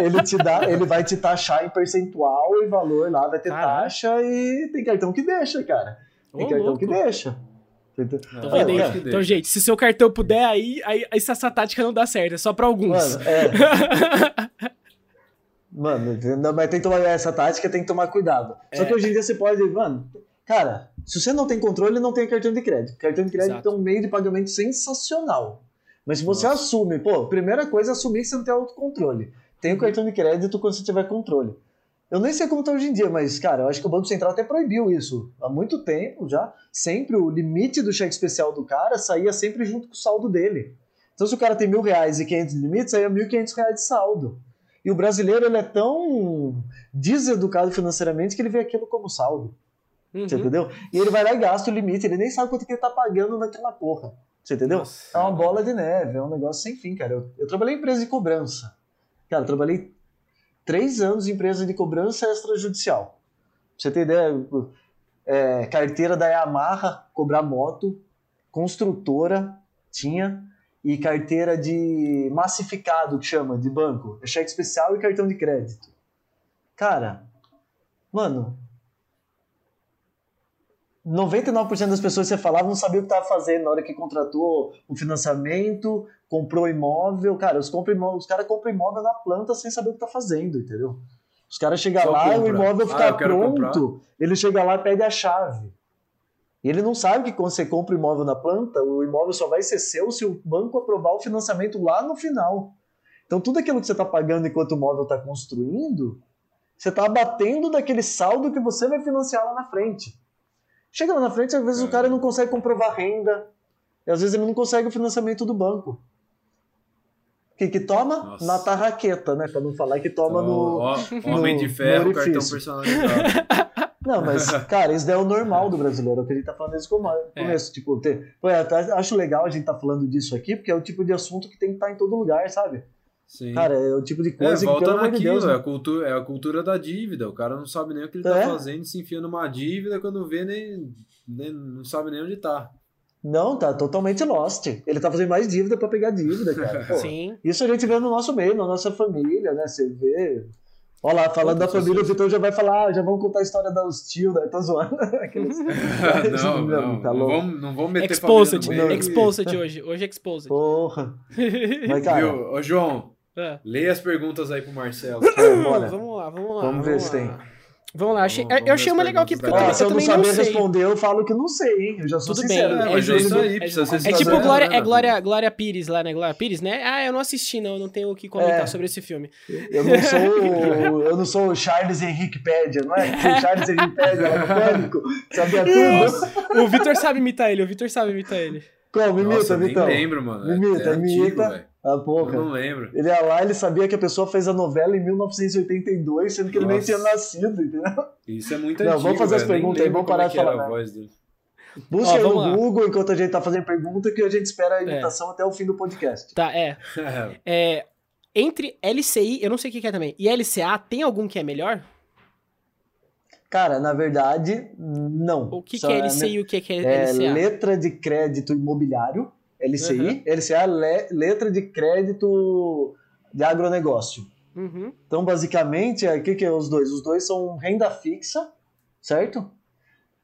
ele te dá, ele vai te taxar em percentual e valor lá, vai ter taxa e tem cartão que deixa, cara. Tem Ô, cartão louco. que deixa. Entendeu? Tô Ah, Então, deixa. gente, se seu cartão puder, aí, aí essa, essa tática não dá certo. É só pra alguns. Mano, é. [LAUGHS] Mano, não, mas tem que tomar essa tática, tem que tomar cuidado. Só É. que hoje em dia você pode, mano, cara, se você não tem controle, não tem cartão de crédito. Cartão de crédito Exato. é um meio de pagamento sensacional. Mas se você Nossa. assume, pô, primeira coisa é assumir que você não tem autocontrole. Tem o cartão de crédito quando você tiver controle. Eu nem sei como tá hoje em dia, mas, cara, eu acho que o Banco Central até proibiu isso há muito tempo já. Sempre o limite do cheque especial do cara saía sempre junto com o saldo dele. Então, se o cara tem mil reais e 500 de limite, saía mil quinhentos reais de saldo. E o brasileiro, ele é tão deseducado financeiramente que ele vê aquilo como saldo. Você Uhum. entendeu? E ele vai lá e gasta o limite, ele nem sabe quanto que ele tá pagando naquela porra. Você entendeu? Nossa. É uma bola de neve, é um negócio sem fim, cara. Eu, eu trabalhei em empresa de cobrança. Cara, eu trabalhei três anos em empresa de cobrança extrajudicial. Pra você ter ideia, é, carteira da Yamaha, cobrar moto, construtora, tinha, e carteira de massificado, que chama, de banco. É cheque especial e cartão de crédito. Cara, mano, 99% das pessoas que você falava não sabia o que estava fazendo na hora que contratou um financiamento, comprou imóvel. Cara, os, os caras compram imóvel na planta sem saber o que tá fazendo, entendeu? Os caras chegam lá e o imóvel Ah, fica quero pronto, ele chega lá e pede a chave. E ele não sabe que quando você compra imóvel na planta, o imóvel só vai ser seu se o banco aprovar o financiamento lá no final. Então tudo aquilo que você está pagando enquanto o imóvel está construindo, você está abatendo daquele saldo que você vai financiar lá na frente. Chega lá na frente, às vezes o cara não consegue comprovar renda, e às vezes ele não consegue o financiamento do banco. O que, que toma? Nossa. Na tarraqueta, né? Pra não falar que toma Então, no. ó, Homem no- de ferro, cartão personalizado. Não, mas, [LAUGHS] cara, isso daí é o normal do brasileiro, é o que a gente tá falando desde o começo. É. Tipo, ter, acho legal a gente tá falando disso aqui, porque é o tipo de assunto que tem que estar tá em todo lugar, sabe? Sim. Cara, é o tipo de coisa é, volta que, pelo naquilo, de Deus, é, a cultura, é a cultura da dívida. O cara não sabe nem o que ele tá É. fazendo, se enfia numa dívida, quando vê, nem, nem não sabe nem onde tá. Não, tá totalmente lost. Ele tá fazendo mais dívida pra pegar dívida, cara. [LAUGHS] Pô, Sim. Isso a gente vê no nosso meio, na nossa família, né? Você vê. Olha lá, falando da Outras família, o. Vitor já vai falar, ah, já vamos contar a história dos tios, né? Tô zoando. [LAUGHS] Aqueles- [LAUGHS] não, não, tá não, louco. vamos, não vamos meter Exposed. família no meio. Exposed hoje. Hoje é exposed. Porra. Mas, cara, Viu? Ô, João, É. leia as perguntas aí pro Marcelo. é, bora. [COUGHS] Vamos lá, vamos lá. Vamos ver se tem. Vamos lá, achei, Vamos- eu achei uma legal aqui, porque eu perguntas também, Ó, eu se eu não também não saber sei. responder, eu falo que não sei, hein? Eu já sou Tudo sincero. bem, É, é é justo. aí, é É tipo né, Glória, é? Glória, Glória Pires lá, né? Glória Pires, né? Ah, eu não assisti, não, eu não tenho o que comentar É. sobre esse filme. Eu não sou o, eu não sou o Charles Henrique Pédia, não é? O Charles Henrique Pédia lá no Pânico, sabia tudo. O Vitor sabe imitar ele, o Vitor sabe imitar ele. Como? Me Nossa, imita, eu nem lembro, mano. É- imita, é imita. Ah, Eu porra. não lembro. Ele ia lá, ele sabia que a pessoa fez a novela em 1982, sendo que ele nem Nossa. tinha nascido, entendeu? Isso é muito Não, antigo, vamos fazer as velho. Perguntas aí, vamos parar é de que era falar. Busca Ó, no lá. Google enquanto a gente tá fazendo pergunta, que a gente espera a imitação até o fim do podcast. Tá, é. [LAUGHS] é. Entre LCI, eu não sei o que é também, e LCA, tem algum que é melhor? Cara, na verdade, não. O que, Só que é LCI e o que que é, É LCA? letra de crédito imobiliário, LCI. Uhum. LCA é le- letra de crédito de agronegócio. Uhum. Então, basicamente, o que, que é os dois? Os dois são renda fixa, certo?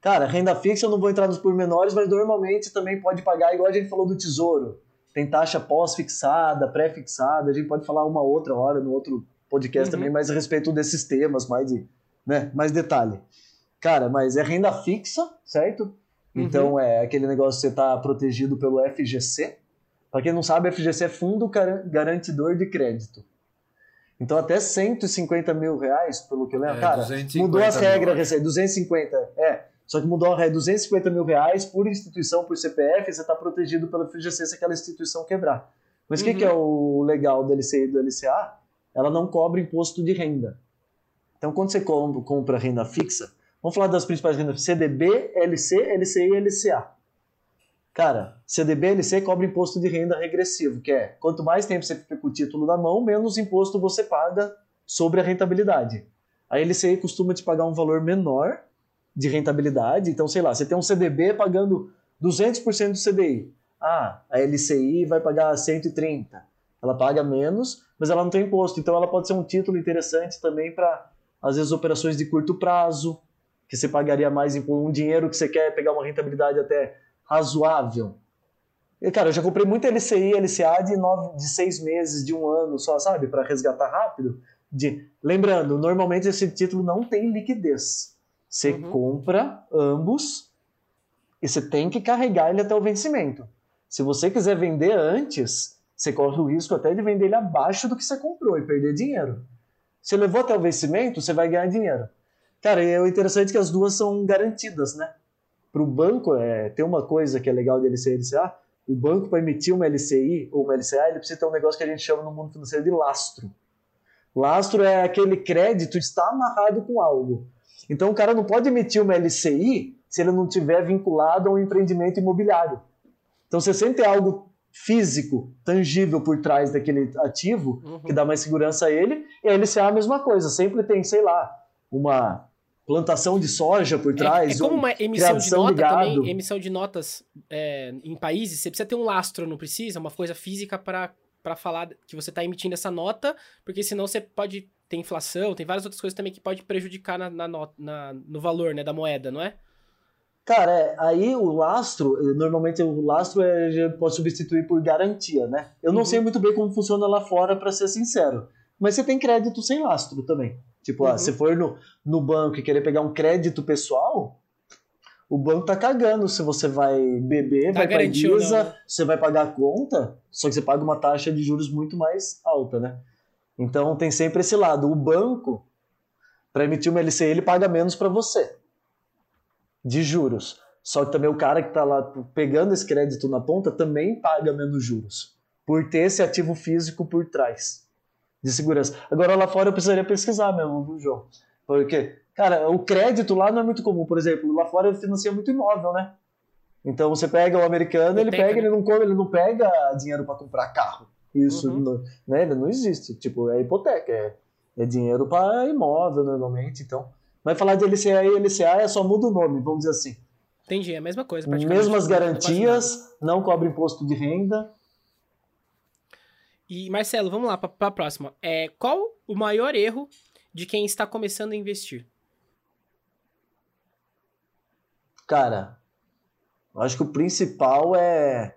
Cara, renda fixa eu não vou entrar nos pormenores, mas normalmente também pode pagar, igual a gente falou do tesouro. Tem taxa pós-fixada, pré-fixada, a gente pode falar uma outra hora no outro podcast Uhum. também, mais a respeito desses temas, mais, de, né, mais detalhe. Cara, mas é renda fixa, certo? Então é aquele negócio que você está protegido pelo FGC. Para quem não sabe, FGC é Fundo Gar- Garantidor de Crédito. Então até 150 mil reais, pelo que eu lembro. É, Cara, 250 mudou as regras recém, 250. É, só que mudou a regra, 250 mil reais por instituição, por CPF, você está protegido pelo FGC se aquela instituição quebrar. Mas o que, Uhum. que é o legal do LCI e do LCA? Ela não cobra imposto de renda. Então quando você com- compra renda fixa, vamos falar das principais rendas, CDB, LC, LCI e LCA. Cara, CDB LC cobra imposto de renda regressivo, que é quanto mais tempo você fica com o título na mão, menos imposto você paga sobre a rentabilidade. A LCI costuma te pagar um valor menor de rentabilidade, então sei lá, você tem um CDB pagando 200% do CDI. Ah, a LCI vai pagar 130. Ela paga menos, mas ela não tem imposto, então ela pode ser um título interessante também para às vezes operações de curto prazo, que você pagaria mais em um dinheiro que você quer pegar uma rentabilidade até razoável. E, cara, eu já comprei muito LCI, LCA de, nove, de seis meses, de um ano só, sabe? Para resgatar rápido. De... Lembrando, normalmente esse título não tem liquidez. Você Uhum. compra ambos e você tem que carregar ele até o vencimento. Se você quiser vender antes, você corre o risco até de vender ele abaixo do que você comprou e perder dinheiro. Se levou até o vencimento, você vai ganhar dinheiro. Cara, é o interessante é que as duas são garantidas, né? Para o banco, é, tem uma coisa que é legal de LCI e LCA, o banco para emitir uma LCI ou uma LCA, ele precisa ter um negócio que a gente chama no mundo financeiro de lastro. Lastro é aquele crédito está amarrado com algo. Então o cara não pode emitir uma LCI se ele não tiver vinculado a um empreendimento imobiliário. Então você sempre tem algo físico, tangível por trás daquele ativo, Uhum. que dá mais segurança a ele, e a LCA é a mesma coisa, sempre tem, sei lá, uma plantação de soja por trás. É, é como um- uma emissão de nota também, emissão de notas é, em países, você precisa ter um lastro, não precisa? Uma coisa física para falar que você está emitindo essa nota, porque senão você pode ter inflação, tem várias outras coisas também que pode prejudicar na, na not- na- no valor né, da moeda, não é? Cara, é, aí o lastro, eh, normalmente o lastro é, pode substituir por garantia, né? Eu não Uhum. sei muito bem como funciona lá fora, para ser sincero. Mas você tem crédito sem lastro também. Tipo, Uhum. se for no, no banco e querer pegar um crédito pessoal, o banco tá cagando se você vai beber, Tá vai pra não, né? você vai pagar a conta, só que você paga uma taxa de juros muito mais alta, né? Então tem sempre esse lado. O banco, para emitir uma LCI, ele paga menos para você de juros. Só que também o cara que está lá pegando esse crédito na ponta também paga menos juros, por ter esse ativo físico por trás de segurança. Agora lá fora eu precisaria pesquisar mesmo, viu, João? Porque, cara, o crédito lá não é muito comum. Por exemplo, lá fora financia muito imóvel, né? Então você pega o americano, ele pega, ele não come, ele não pega dinheiro para comprar carro. Isso, uhum. não, né? Ele não existe. Tipo, é hipoteca, é, é dinheiro para imóvel normalmente. Então, vai falar de LCA e LCA é só muda o nome, vamos dizer assim. Entendi, é a mesma coisa. Mesmas garantias, não cobre imposto de renda. E Marcelo, vamos lá para a próxima. É, qual o maior erro de quem está começando a investir? Cara, eu acho que o principal é.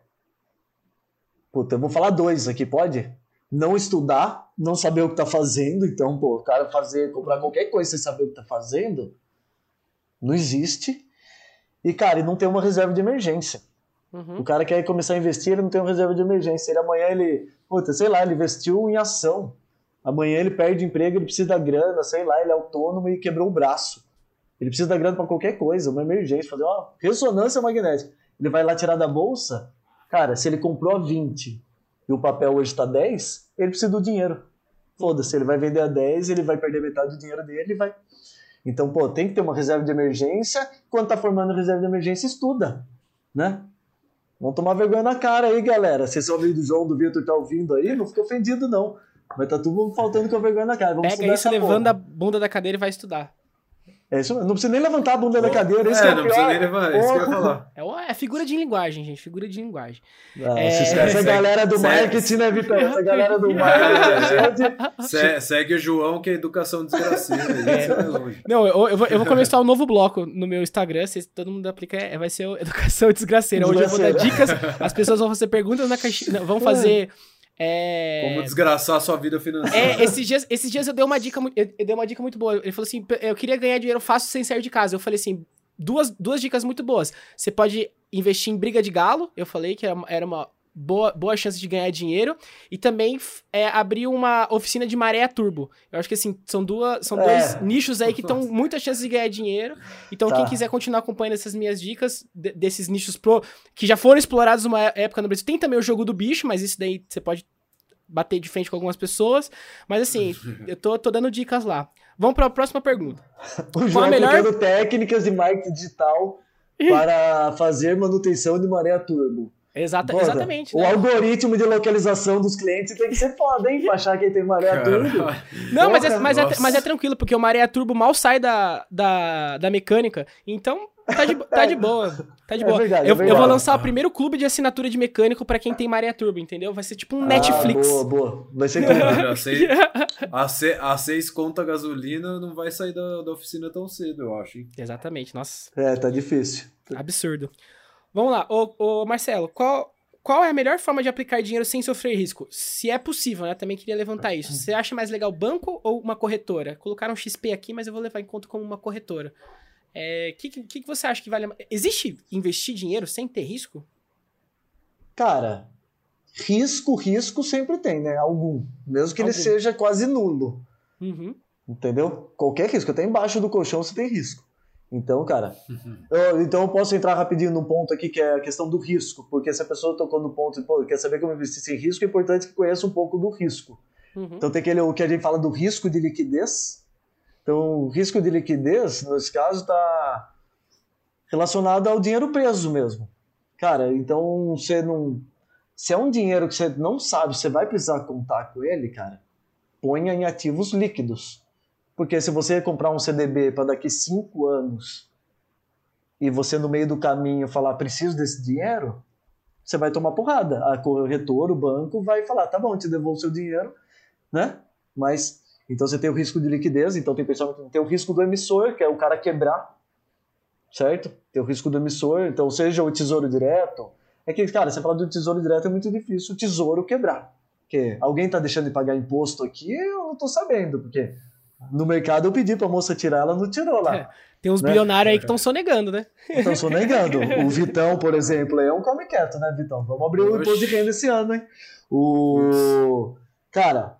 Puta, eu vou falar dois aqui, pode? Não estudar, não saber o que tá fazendo. Então, pô, o cara fazer, comprar qualquer coisa sem saber o que tá fazendo, não existe. E, cara, e não ter uma reserva de emergência. Uhum. O cara quer começar a investir, ele não tem uma reserva de emergência. Ele amanhã ele, puta, sei lá, ele investiu em ação. Amanhã ele perde emprego, ele precisa da grana, sei lá, ele é autônomo e quebrou o braço. Ele precisa da grana para qualquer coisa, uma emergência, fazer uma ressonância magnética. Ele vai lá tirar da bolsa, cara, se ele comprou a 20 e o papel hoje está 10, ele precisa do dinheiro. Foda-se, ele vai vender a 10, ele vai perder metade do dinheiro dele vai. Então, pô, tem que ter uma reserva de emergência. Quando tá formando reserva de emergência, estuda, né? Vamos tomar vergonha na cara aí, galera. Vocês são ouvindo do João, do Vitor, tá ouvindo aí? Não fica ofendido, não. Mas tá tudo faltando com a vergonha na cara. Vamos Pega isso, levando a bunda da cadeira e vai estudar. É isso Não precisa nem levantar a bunda da cadeira. Isso é, é não precisa nem levantar. Isso que eu ia falar. É, é figura de linguagem, gente. Figura de linguagem. Não, é... Essa galera do marketing, né, Vitor? Essa galera do [LAUGHS] marketing. Se, segue o João, que é educação desgraceira. [LAUGHS] É. Não, eu, eu, vou, eu vou começar um novo bloco no meu Instagram. Se todo mundo aplica, é, vai ser educação [LAUGHS] desgraceira. Hoje eu vou dar dicas. As pessoas vão fazer perguntas na caixinha. Vão fazer. É... Como desgraçar a sua vida financeira. É, esses dias, esses dias eu dei uma dica, eu, eu dei uma dica muito boa. Ele falou assim: eu queria ganhar dinheiro fácil sem sair de casa. Eu falei assim: duas, duas dicas muito boas. Você pode investir em briga de galo. Eu falei que era, era uma boa, boa chance de ganhar dinheiro. E também é, abrir uma oficina de maré turbo. Eu acho que assim, são, duas, são é. dois nichos aí que estão muitas chances de ganhar dinheiro. Então, tá. quem quiser continuar acompanhando essas minhas dicas, de, desses nichos pro, que já foram explorados numa época no Brasil, tem também o jogo do bicho, mas isso daí você pode bater de frente com algumas pessoas. Mas assim, [LAUGHS] eu tô, tô dando dicas lá. Vamos para a próxima pergunta. [LAUGHS] o João melhor... técnicas de marketing digital [LAUGHS] para fazer manutenção de maré turbo. Exata, exatamente. O né? algoritmo de localização dos clientes tem que ser foda, hein? Pra achar que tem maré turbo. [LAUGHS] Não, mas é, mas, é, mas é tranquilo, porque o maré turbo mal sai da, da, da mecânica. Então, Tá de, tá de boa. Tá de é boa. Verdade, eu, é eu, vou lançar o primeiro clube de assinatura de mecânico pra quem tem maré turbo, entendeu? Vai ser tipo um ah, Netflix. Boa, boa. Vai ser [LAUGHS] a, seis, [LAUGHS] a, seis, a seis conta gasolina não vai sair da, da oficina tão cedo, eu acho. Hein? Exatamente, nossa. É, tá difícil. Absurdo. Vamos lá, ô, ô Marcelo, qual, qual é a melhor forma de aplicar dinheiro sem sofrer risco? Se é possível, né? Também queria levantar isso. Você acha mais legal banco ou uma corretora? Colocaram um XP aqui, mas eu vou levar em conta como uma corretora. O é, que, que, que você acha que vale Existe investir dinheiro sem ter risco? Cara, risco, risco sempre tem, né? Algum. Mesmo que Algum. ele seja quase nulo. Uhum. Entendeu? Qualquer risco. Até embaixo do colchão você tem risco. Então, cara, eu, então eu posso entrar rapidinho num ponto aqui que é a questão do risco, porque se a pessoa tocou no ponto e pô, quer saber como investir sem risco, é importante que conheça um pouco do risco. Uhum. Então tem aquele o que a gente fala do risco de liquidez, então, o risco de liquidez, nesse caso, está relacionado ao dinheiro preso mesmo. Cara, então você não. Se é um dinheiro que você não sabe, você vai precisar contar com ele, cara, ponha em ativos líquidos. Porque se você comprar um CDB para daqui cinco anos e você no meio do caminho falar preciso desse dinheiro, você vai tomar porrada. A corretora, o banco vai falar, tá bom, te devolvo seu dinheiro, né? Mas então você tem o risco de liquidez, então tem pessoal que tem o risco do emissor, que é o cara quebrar, certo? Tem o risco do emissor, então seja o tesouro direto. É que, cara, você fala do tesouro direto é muito difícil o tesouro quebrar. Porque alguém está deixando de pagar imposto aqui, eu não estou sabendo, porque no mercado eu pedi para a moça tirar, ela não tirou lá. É, tem uns né? bilionários aí que estão sonegando, né? Estão sonegando. O [LAUGHS] Vitão, por exemplo, é um come quieto, né, Vitão? Vamos abrir o imposto de renda esse ano, hein? O... Cara,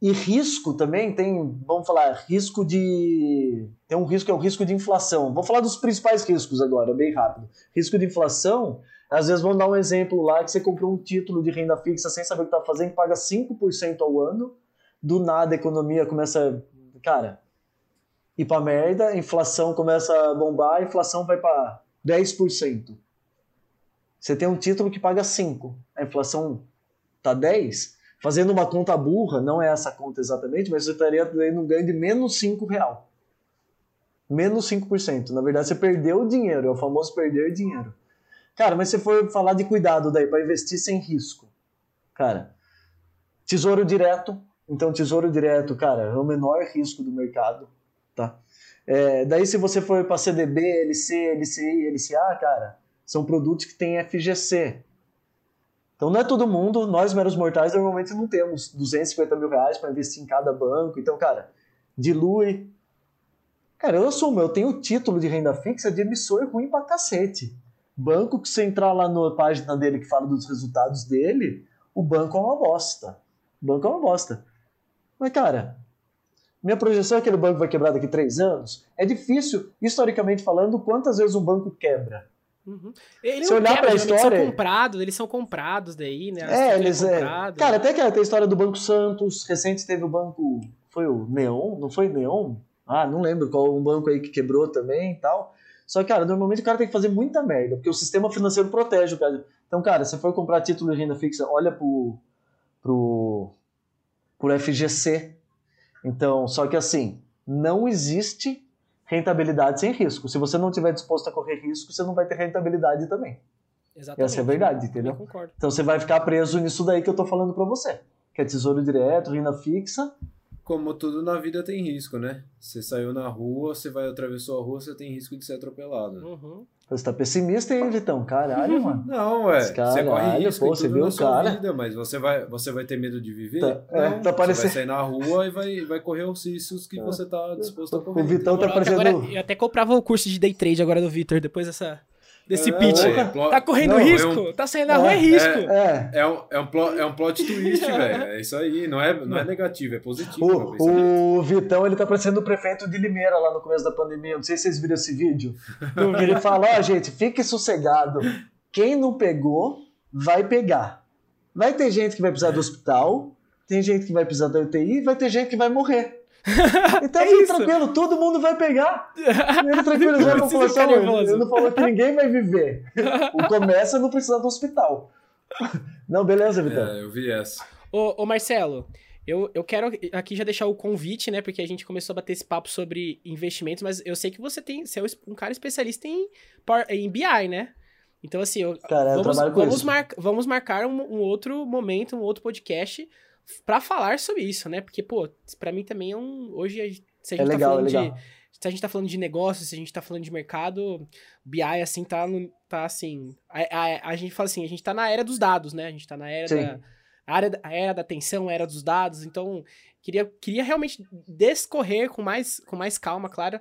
e risco também tem, vamos falar, risco de. Tem um risco que é o risco de inflação. Vou falar dos principais riscos agora, bem rápido. Risco de inflação, às vezes vamos dar um exemplo lá que você comprou um título de renda fixa sem saber o que está fazendo, paga 5% ao ano, do nada a economia começa. Cara, ir pra merda, a inflação começa a bombar, a inflação vai para 10%. Você tem um título que paga 5, a inflação tá 10, fazendo uma conta burra, não é essa conta exatamente, mas você estaria tendo um ganho de menos 5 real. Menos 5%. Na verdade, você perdeu o dinheiro, é o famoso perder dinheiro. Cara, mas se for falar de cuidado daí para investir sem risco, cara, tesouro direto. Então, tesouro direto, cara, é o menor risco do mercado, tá? É, daí, se você for para CDB, LC, LCI, LCA, cara, são produtos que têm FGC. Então, não é todo mundo, nós meros mortais normalmente não temos 250 mil reais para investir em cada banco. Então, cara, dilui. Cara, eu assumo, eu tenho título de renda fixa de emissor ruim pra cacete. Banco que você entrar lá na página dele que fala dos resultados dele, o banco é uma bosta. O banco é uma bosta. Mas, cara, minha projeção é que aquele banco vai quebrar daqui a três anos. É difícil, historicamente falando, quantas vezes um banco quebra. Uhum. Eles Se olhar para a história, eles são comprados, eles são comprados daí, né? É, eles é. Cara, até que tem a história do Banco Santos. Recente teve o banco, foi o Neon, não foi Neon? Ah, não lembro qual um banco aí que quebrou também e tal. Só que, cara, normalmente o cara tem que fazer muita merda, porque o sistema financeiro protege o cara. Então, cara, se for comprar título de renda fixa, olha pro pro por FGC. Então, só que assim, não existe rentabilidade sem risco. Se você não estiver disposto a correr risco, você não vai ter rentabilidade também. Exatamente. Essa é a verdade, entendeu? Então você vai ficar preso nisso daí que eu tô falando para você. Que é tesouro direto, renda fixa. Como tudo na vida tem risco, né? Você saiu na rua, você vai atravessou a rua, você tem risco de ser atropelado. Uhum. Você tá pessimista, hein, Vitão? Caralho, [LAUGHS] mano. Não, ué. Você corre risco pô, você viu o cara. Vida, mas você vai, você vai ter medo de viver? Tá, é, não, tá parecendo... Você vai sair na rua e vai, vai correr os riscos que é. você tá disposto a correr. O Vitão tá parecendo... Agora, eu até comprava o curso de day trade agora do Vitor, depois dessa desse é, pitch. É, tá correndo não, risco? É um, tá saindo na rua é, é risco. É, é, um, é, um plot, é um plot twist, [LAUGHS] velho. É isso aí. Não é, não é negativo, é positivo. O, o Vitão, ele tá parecendo o prefeito de Limeira lá no começo da pandemia. Não sei se vocês viram esse vídeo. [LAUGHS] ele fala, ó, oh, gente, fique sossegado. Quem não pegou, vai pegar. Vai ter gente que vai precisar do hospital, tem gente que vai precisar da UTI, vai ter gente que vai morrer. Então, é tranquilo, todo mundo vai pegar. Ele tranquilizou a população. [LAUGHS] Ele não falou que ninguém vai viver. O começa não precisa do hospital. Não, beleza, Vitão. É, eu vi essa. Ô, ô, Marcelo, eu, eu quero aqui já deixar o convite, né? Porque a gente começou a bater esse papo sobre investimentos, mas eu sei que você tem. Você é um cara especialista em, em BI, né? Então, assim, eu, cara, vamos, eu vamos, mar, vamos marcar um, um outro momento, um outro podcast para falar sobre isso, né? Porque, pô, para mim também é um. Hoje, se a gente é tá legal, falando é de. Se a gente tá falando de negócio, se a gente tá falando de mercado, BI, assim, tá, no, tá assim. A, a, a, gente fala assim, a gente tá na era dos dados, né? A gente tá na era Sim. da. A era, a era da atenção, a era dos dados. Então, queria, queria realmente descorrer com mais, com mais calma, claro,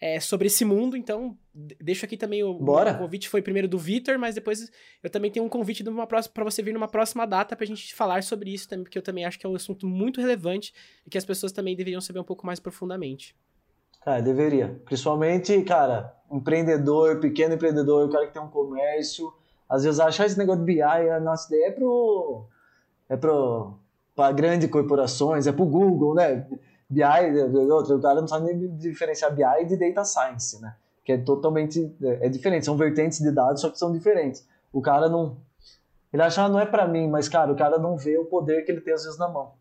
é, sobre esse mundo, então deixo aqui também o, Bora. o convite foi primeiro do Vitor, mas depois eu também tenho um convite para você vir numa próxima data pra gente falar sobre isso também, porque eu também acho que é um assunto muito relevante e que as pessoas também deveriam saber um pouco mais profundamente. Cara, deveria. Principalmente, cara, empreendedor, pequeno empreendedor, o cara que tem um comércio, às vezes achar esse negócio de BI, a nossa ideia é pro é pro para grandes corporações, é pro Google, né? BI, outro, o cara não sabe nem diferenciar BI de Data Science, né? Que é totalmente é, é diferente, são vertentes de dados, só que são diferentes. O cara não. Ele acha, ah, não é para mim, mas, cara, o cara não vê o poder que ele tem às vezes na mão.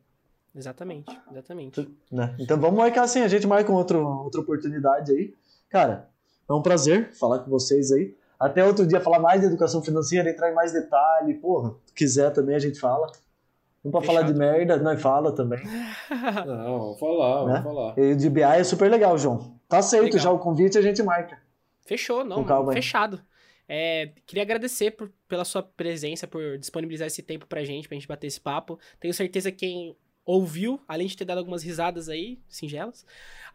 Exatamente, exatamente. Né? Então vamos marcar assim, a gente marca outra, outra oportunidade aí. Cara, é um prazer falar com vocês aí. Até outro dia falar mais de educação financeira, entrar em mais detalhe. Porra, quiser também a gente fala. Um pra falar de merda, nós fala também. [LAUGHS] Não, vamos falar, né? vamos falar. E de BI é super legal, João. Tá aceito legal. já o convite, a gente marca. Fechou, não, mano, fechado. É, queria agradecer por, pela sua presença, por disponibilizar esse tempo pra gente, pra gente bater esse papo. Tenho certeza que quem ouviu, além de ter dado algumas risadas aí, singelas,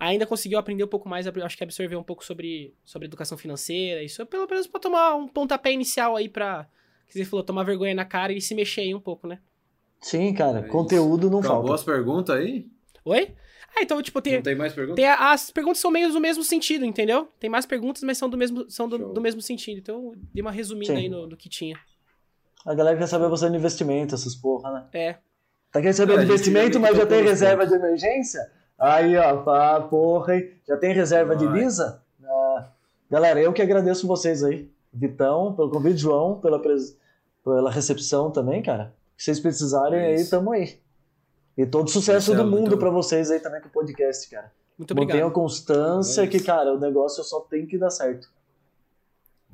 ainda conseguiu aprender um pouco mais, acho que absorver um pouco sobre, sobre educação financeira, isso pelo menos pra tomar um pontapé inicial aí pra, que você falou, tomar vergonha na cara e se mexer aí um pouco, né? Sim, cara, é conteúdo não Acabou falta. as perguntas aí? Oi? Ah, então, tipo, tem. Não tem mais perguntas? Tem, as perguntas são meio do mesmo sentido, entendeu? Tem mais perguntas, mas são do mesmo, são do, do mesmo sentido. Então, dei uma resumida Sim. aí no, no, que tinha. A galera quer saber você de investimento, essas porra, né? É. Tá querendo saber de investimento, mas já tem reserva de emergência? Aí, ó, pá, porra, hein? Já tem reserva Vai. de Lisa? Ah, galera, eu que agradeço vocês aí. Vitão, pelo convite, João, pela, pres- pela recepção também, cara. Se vocês precisarem É aí, tamo aí. E todo sucesso Marcelo, do mundo muito- pra vocês aí também com o podcast, cara. Muito Mantenham a obrigado. constância É que, cara, o negócio só tem que dar certo.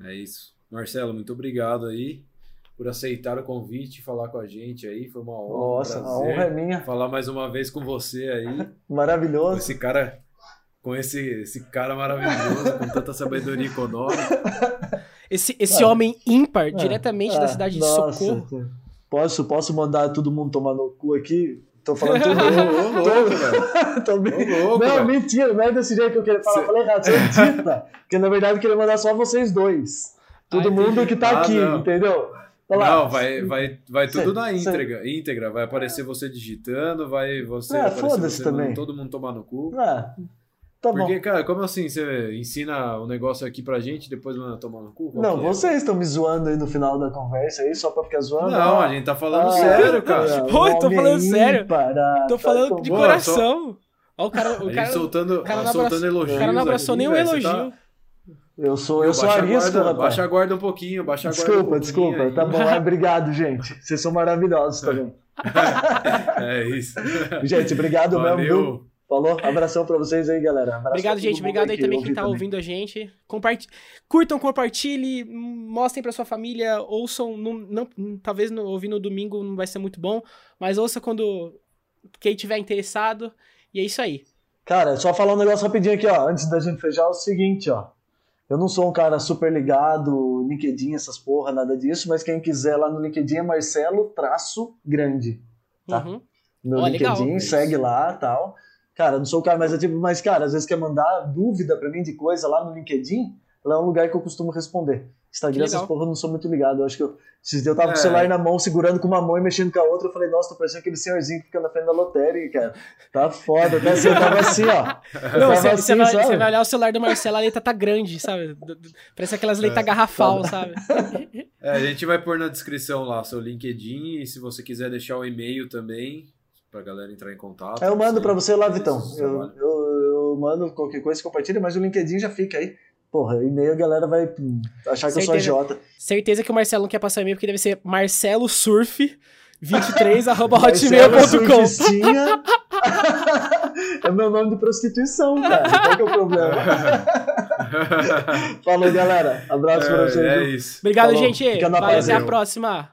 É isso. Marcelo, muito obrigado aí por aceitar o convite, falar com a gente aí. Foi uma honra. Nossa, a honra é minha. Falar mais uma vez com você aí. [LAUGHS] com Maravilhoso. esse cara. Com esse, esse cara maravilhoso, com tanta sabedoria econômica. [LAUGHS] Esse, esse É. homem ímpar, É, diretamente é, da cidade de nossa, Socorro. Posso, posso mandar todo mundo tomar no cu aqui? Tô falando tudo. [LAUGHS] Ô, louco, velho. [LAUGHS] Tô bem- louco, não, velho. mentira, não é desse jeito que eu queria falar. Cê- Falei errado, você [LAUGHS] edita. Porque na verdade eu queria mandar só vocês dois. Todo Ah, mundo que tá Ah, aqui, não. entendeu? Olha lá. Não, vai, vai, vai tudo Cê- na íntegra, íntegra. Vai aparecer você digitando, vai você Ah, foda-se também. todo mundo tomar no cu. Ah, tá Porque, bom. cara, como assim você ensina o negócio aqui pra gente e depois manda tomar no cu? Qual Não, é? vocês estão me zoando aí no final da conversa aí, só pra ficar zoando. Não, a gente tá falando ah, sério, cara. Oi, tô falando sério. ímpar, ah, Tô tá falando de. Boa, coração. Ó, o cara, o cara, soltando, cara não soltando abraçou- elogios. o cara não abraçou nenhum você elogio. Eu sou, Tá... eu sou baixa, a arisco, guarda, rapaz. baixa a guarda um pouquinho, baixa a guarda um Desculpa, pouquinho desculpa. aí. Tá bom, obrigado, gente. Vocês são maravilhosos também. [LAUGHS] É isso. Gente, obrigado mesmo. Falou? Abração pra vocês aí, galera. Abraço Obrigado, gente. Obrigado aí que também quem tá também. ouvindo a gente. Compart... Curtam, compartilhem, mostrem pra sua família, ouçam. Não, não- talvez no, ouvir no domingo não vai ser muito bom, mas ouça quando quem tiver interessado. E é isso aí. Cara, só falar um negócio rapidinho aqui, ó. Antes da gente fechar, é o seguinte, ó. Eu não sou um cara super ligado, LinkedIn, essas porra, nada disso, mas quem quiser lá no LinkedIn é Marcelo traço grande. Tá. Uhum. No legal. LinkedIn, É isso. segue lá tal. Cara, eu não sou o cara mais ativo, mas, cara, às vezes quer mandar dúvida pra mim de coisa lá no LinkedIn, lá é um lugar que eu costumo responder. Instagram, essas porra, eu não sou muito ligado. Eu acho que eu, esses dias eu tava com É. o celular na mão, segurando com uma mão e mexendo com a outra. Eu falei, nossa, tô parecendo aquele senhorzinho que fica na frente da lotérica, cara. Tá foda. Até assim, eu tava assim, ó. Não, você, assim, você vai, vai olhar o celular do Marcelo, a letra tá grande, sabe? Parece aquelas letras É. garrafal, sabe? É, a gente vai pôr na descrição lá seu LinkedIn e se você quiser deixar o e-mail também pra galera entrar em contato. Eu mando pra você lá, Vitão. Eu, eu, eu mando qualquer coisa, compartilha, mas o LinkedIn já fica aí. Porra, e-mail a galera vai achar que eu sou Certeza. agiota. Certeza que o Marcelo não quer passar e-mail, porque deve ser marcelosurf23 [LAUGHS] arroba Marcelo hotmail.com. Surfistinha. [LAUGHS] é meu nome de prostituição, cara. Qual que é o problema? [LAUGHS] Falou, galera. Abraço pra vocês. É, é viu? isso. Obrigado, Falou. gente. Fica na Valeu, até a próxima.